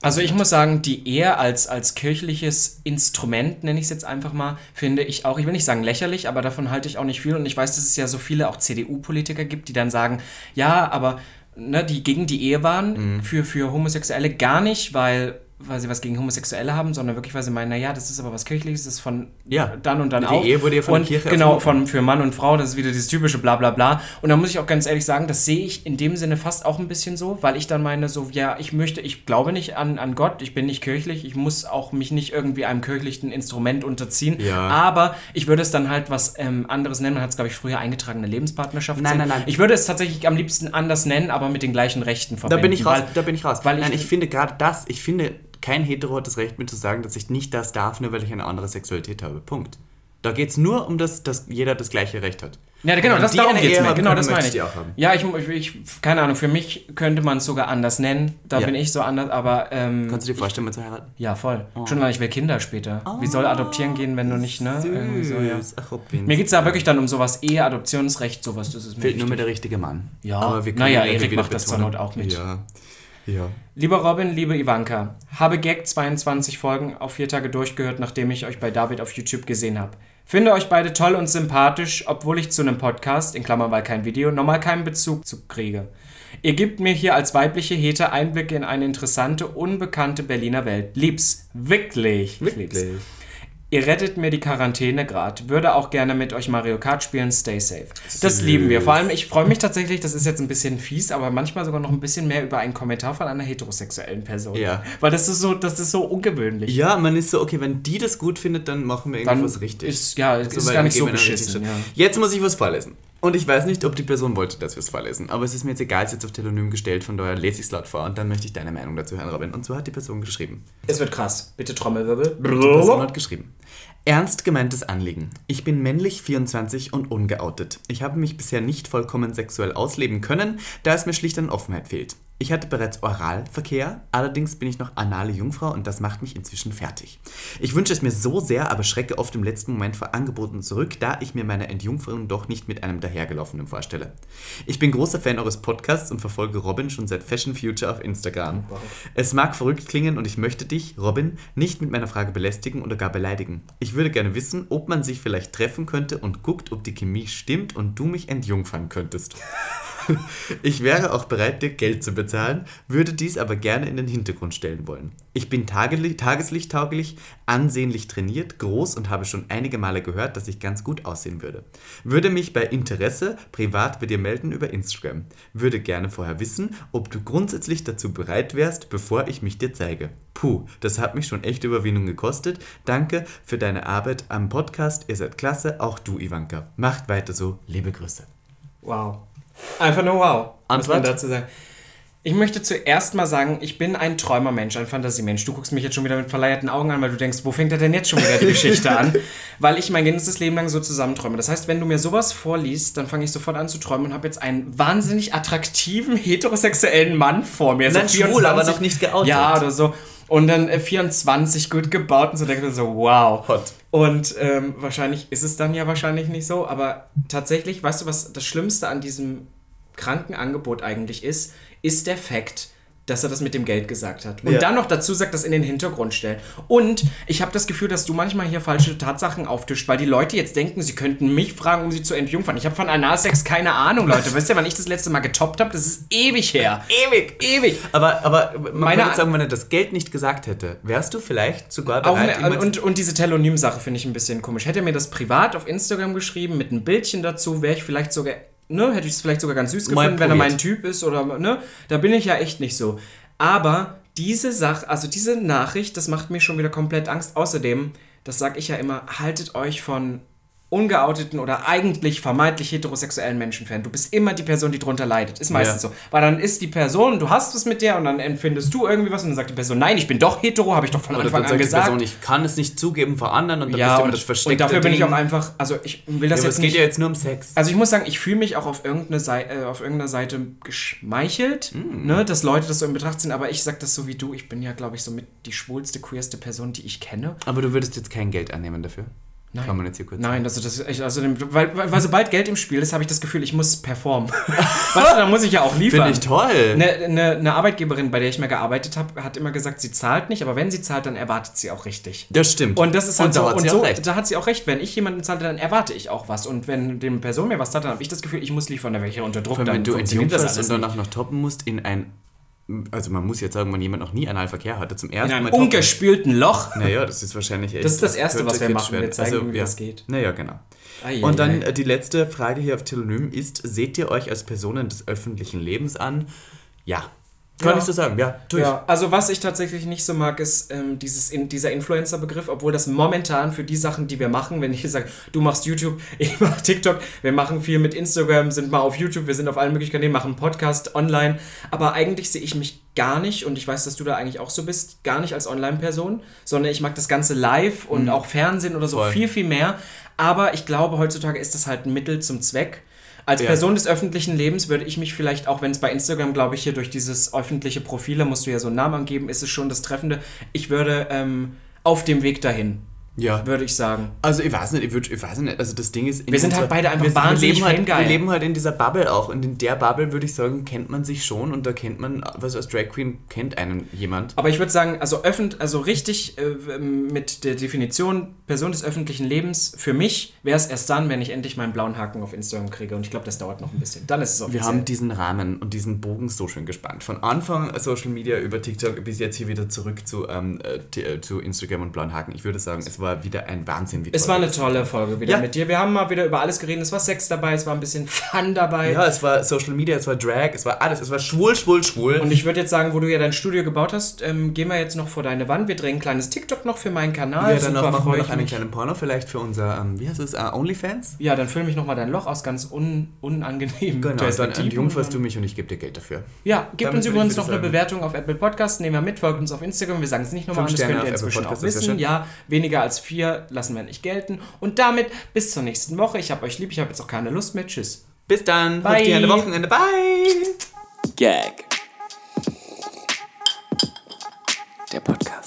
Also ich muss sagen, die Ehe als, als kirchliches Instrument, nenne ich es jetzt einfach mal, finde ich auch, ich will nicht sagen lächerlich, aber davon halte ich auch nicht viel. Und ich weiß, dass es ja so viele auch CDU-Politiker gibt, die dann sagen, ja, aber ne, die gegen die Ehe waren, Mhm. für, für Homosexuelle gar nicht, weil, weil sie was gegen Homosexuelle haben, sondern wirklich, weil sie meinen, naja, das ist aber was Kirchliches, das ist von Ja. dann und dann Die auch. Ehe wurde ja von der und Kirche Genau, von, für Mann und Frau, das ist wieder dieses typische bla bla bla. Und da muss ich auch ganz ehrlich sagen, das sehe ich in dem Sinne fast auch ein bisschen so, weil ich dann meine, so, ja, ich möchte, ich glaube nicht an, an Gott, ich bin nicht kirchlich, ich muss auch mich nicht irgendwie einem kirchlichen Instrument unterziehen. Ja. Aber ich würde es dann halt was ähm, anderes nennen. Man hat es, glaube ich, früher eingetragene Lebenspartnerschaft. Nein, nein, nein. Ich würde es tatsächlich am liebsten anders nennen, aber mit den gleichen Rechten Da verbinden. bin ich raus, weil- da bin ich raus. weil ich- Nein, ich finde gerade das, ich finde, kein Hetero hat das Recht, mir zu sagen, dass ich nicht das darf, nur weil ich eine andere Sexualität habe. Punkt. Da geht es nur um das, dass jeder das gleiche Recht hat. Ja, genau, das darum mir. haben Genau, das meine ich. Ja, ich, ich, keine Ahnung, für mich könnte man es sogar anders nennen. Da Ja. bin ich so anders, aber ähm, Kannst du dir vorstellen, mal zu heiraten? ja, voll. Schon mal, ich will Kinder später. Wie soll adoptieren gehen, wenn du nicht, ne? Irgendwie so, ja. Süß. Ach. Mir geht es da wirklich dann um sowas, Ehe, Adoptionsrecht, sowas. Das ist mir Fehlt nur mehr der richtige Mann. Ja. Aber wir können Naja, ja Erik macht das zur. Not auch mit. Ja. Ja. Lieber Robin, liebe Ivanka, habe Gag 22 Folgen auf vier Tage durchgehört, nachdem ich euch bei David auf YouTube gesehen habe. Finde euch beide toll und sympathisch, obwohl ich zu einem Podcast, in Klammern weil kein Video, normal keinen Bezug zu kriege. Ihr gebt mir hier als weibliche Hete Einblicke in eine interessante, unbekannte Berliner Welt. Lieb's. Wirklich. Ich lieb's. Ihr rettet mir die Quarantäne grad. Würde auch gerne mit euch Mario Kart spielen. Stay safe. Das lieben wir. Vor allem, ich freue mich tatsächlich, das ist jetzt ein bisschen fies, aber manchmal sogar noch ein bisschen mehr über einen Kommentar von einer heterosexuellen Person. Ja. Weil das ist so, das ist so ungewöhnlich. Ja, man ist so, okay, wenn die das gut findet, dann machen wir Dann irgendwas richtig. ist- ja, ist Also, weil gar nicht dann so beschissen, ja. Jetzt muss ich was vorlesen. Und ich weiß nicht, ob die Person wollte, dass wir es vorlesen. Aber es ist mir jetzt egal, es ist jetzt auf Telonym gestellt, von daher lese ich es laut vor. Und dann möchte ich deine Meinung dazu hören, Robin. Und so hat die Person geschrieben. Es wird krass. Bitte Trommelwirbel. Die Person hat geschrieben. Ernst gemeintes Anliegen. Ich bin männlich 24 und ungeoutet. Ich habe mich bisher nicht vollkommen sexuell ausleben können, da es mir schlicht an Offenheit fehlt. Ich hatte bereits Oralverkehr, allerdings bin ich noch anale Jungfrau und das macht mich inzwischen fertig. Ich wünsche es mir so sehr, aber schrecke oft im letzten Moment vor Angeboten zurück, da ich mir meine Entjungferung doch nicht mit einem dahergelaufenen vorstelle. Ich bin großer Fan eures Podcasts und verfolge Robin schon seit Fashion Future auf Instagram. Es mag verrückt klingen und ich möchte dich, Robin, nicht mit meiner Frage belästigen oder gar beleidigen. Ich würde gerne wissen, ob man sich vielleicht treffen könnte und guckt, ob die Chemie stimmt und du mich entjungfern könntest. Ich wäre auch bereit, dir Geld zu bezahlen, würde dies aber gerne in den Hintergrund stellen wollen. Ich bin tageslichttauglich, ansehnlich trainiert, groß und habe schon einige Male gehört, dass ich ganz gut aussehen würde. Würde mich bei Interesse privat bei dir melden über Instagram. Würde gerne vorher wissen, ob du grundsätzlich dazu bereit wärst, bevor ich mich dir zeige. Puh, das hat mich schon echt Überwindung gekostet. Danke für deine Arbeit am Podcast. Ihr seid klasse, auch du, Ivanka. Macht weiter so. Liebe Grüße. Wow. Einfach nur wow. Muss man Antwort? dazu sagen. Ich möchte zuerst mal sagen, ich bin ein Träumermensch, ein Fantasiemensch. Du guckst mich jetzt schon wieder mit verleierten Augen an, weil du denkst, wo fängt er denn jetzt schon wieder die Geschichte an? Weil ich mein ganzes Leben lang so zusammenträume. Das heißt, wenn du mir sowas vorliest, dann fange ich sofort an zu träumen und habe jetzt einen wahnsinnig attraktiven, heterosexuellen Mann vor mir. Nein, schwul, aber noch nicht geoutet. Ja, oder so. Und dann äh, 24, gut gebaut und so denke ich so, wow. Hot. Und ähm, wahrscheinlich ist es dann ja wahrscheinlich nicht so, aber tatsächlich, weißt du, was das Schlimmste an diesem Krankenangebot eigentlich ist, ist der Fakt, dass er das mit dem Geld gesagt hat. Und Ja. dann noch dazu sagt, das in den Hintergrund stellen. Und ich habe das Gefühl, dass du manchmal hier falsche Tatsachen auftischt, weil die Leute jetzt denken, sie könnten mich fragen, um sie zu entjungfern. Ich habe von Analsex keine Ahnung, Leute. Wisst ihr, wann ich das letzte Mal getoppt habe? Das ist ewig her. Ewig. Ewig. Aber, aber man Meine- würde sagen, wenn er das Geld nicht gesagt hätte, wärst du vielleicht sogar Auch bereit, ne, ihm und, und diese Telonym-Sache finde ich ein bisschen komisch. Hätte er mir das privat auf Instagram geschrieben mit einem Bildchen dazu, wäre ich vielleicht sogar, ne, hätte ich es vielleicht sogar ganz süß gefunden, wenn er mein Typ ist oder, ne, da bin ich ja echt nicht so. Aber diese Sache, also diese Nachricht, das macht mir schon wieder komplett Angst. Außerdem, das sage ich ja immer, haltet euch von ungeouteten oder eigentlich vermeintlich heterosexuellen Menschen fern. Du bist immer die Person, die drunter leidet. Ist meistens Ja. so. Weil dann ist die Person, du hast was mit der und dann empfindest du irgendwie was und dann sagt die Person, nein, ich bin doch hetero, habe ich doch von oder Anfang dann an gesagt. Person, ich kann es nicht zugeben vor anderen und dann Ja, bist du immer das versteckte und dafür bin ich auch einfach, also ich will das Ja, jetzt es geht nicht. ja jetzt nur um Sex. Also ich muss sagen, ich fühle mich auch auf irgendeine, Sei äh, auf irgendeiner Seite geschmeichelt, Mm. ne, dass Leute das so in Betracht ziehen, aber ich sag das so wie du, ich bin ja, glaube ich, so mit die schwulste, queerste Person, die ich kenne. Aber du würdest jetzt kein Geld annehmen dafür? Nein. Kann man jetzt hier kurz Nein, also das ist echt, also weil, weil, weil sobald Geld im Spiel ist, habe ich das Gefühl, ich muss performen. weißt du, da muss ich ja auch liefern. Finde ich toll. Eine, eine, eine Arbeitgeberin, bei der ich mal gearbeitet habe, hat immer gesagt, sie zahlt nicht, aber wenn sie zahlt, dann erwartet sie auch richtig. Das stimmt. Und das ist halt Und da so, hat und sie so, auch recht. da hat sie auch recht. Wenn ich jemanden zahle, dann erwarte ich auch was. Und wenn dem Person mir was zahlt, dann habe ich das Gefühl, ich muss liefern, dann wäre ich ja unter Druck. Vor allem, wenn du funktioniert entjungferst alles und danach noch toppen musst in ein, also man muss jetzt sagen, wenn jemand noch nie Analverkehr hatte, zum ersten in einem Mal ungespülten Loch. Naja, das ist wahrscheinlich echt. Das ist das Erste, was wir machen. Wir werden. Also, zeigen, wie ja. das geht. Naja, genau. Ei, Und dann ei. äh, die letzte Frage hier auf Telonym ist, seht ihr euch als Personen des öffentlichen Lebens an? Ja. Kann Ja. ich so sagen, ja, durch. Ja, also was ich tatsächlich nicht so mag, ist ähm, dieses, in, dieser Influencer-Begriff, obwohl das momentan für die Sachen, die wir machen, wenn ich sage, du machst YouTube, ich mache TikTok, wir machen viel mit Instagram, sind mal auf YouTube, wir sind auf allen möglichen Kanälen, machen Podcast online, aber eigentlich sehe ich mich gar nicht, und ich weiß, dass du da eigentlich auch so bist, gar nicht als Online-Person, sondern ich mag das Ganze live und auch Fernsehen oder so Voll. viel, viel mehr, aber ich glaube, heutzutage ist das halt ein Mittel zum Zweck. Als Ja. Person des öffentlichen Lebens würde ich mich vielleicht, auch wenn es bei Instagram, glaube ich, hier durch dieses öffentliche Profil, da musst du ja so einen Namen angeben, ist es schon das Treffende. Ich würde ähm, auf dem Weg dahin, Ja. würde ich sagen. Also ich weiß nicht, ich, würd, ich weiß nicht, also das Ding ist... Wir sind halt beide einfach wir, wahnsinnig wir leben, halt, wir leben halt in dieser Bubble auch und in der Bubble würde ich sagen, kennt man sich schon und da kennt man, was als Drag Queen kennt einen jemand. Aber ich würde sagen, also, öffent, also richtig äh, mit der Definition Person des öffentlichen Lebens, für mich wäre es erst dann, wenn ich endlich meinen blauen Haken auf Instagram kriege. Und ich glaube, das dauert noch ein bisschen. Dann ist es offiziell. Wir haben diesen Rahmen und diesen Bogen so schön gespannt. Von Anfang Social Media über TikTok bis jetzt hier wieder zurück zu, ähm, äh, äh, zu Instagram und blauen Haken. Ich würde sagen, es war wieder ein Wahnsinn. Wie es war eine tolle Folge wieder Ja. mit dir. Wir haben mal wieder über alles geredet. Es war Sex dabei, es war ein bisschen Fun dabei. Ja, es war Social Media, es war Drag, es war alles, es war schwul, schwul, schwul. Und ich würde jetzt sagen, wo du ja dein Studio gebaut hast, ähm, gehen wir jetzt noch vor deine Wand. Wir drehen ein kleines TikTok noch für meinen Kanal. ja, danach Super, machen freu wir noch einen kleinen Porno vielleicht für unser, ähm, wie heißt es, äh, OnlyFans? Ja, dann füll mich nochmal dein Loch aus ganz un unangenehmen Genau, dann entjungferst du mich und ich gebe dir Geld dafür. Ja, Damit uns übrigens noch eine Bewertung auf Apple Podcast. Nehmen wir mit, folgt uns auf Instagram. Wir sagen es nicht nochmal an, das könnt ihr inzwischen auch wissen. Ja, weniger als als vier lassen wir nicht gelten. Und damit bis zur nächsten Woche. Ich habe euch lieb, ich habe jetzt auch keine Lust mehr. Tschüss. Bis dann. Bye. Auf Wochenende. Bye. Gag. Der Podcast.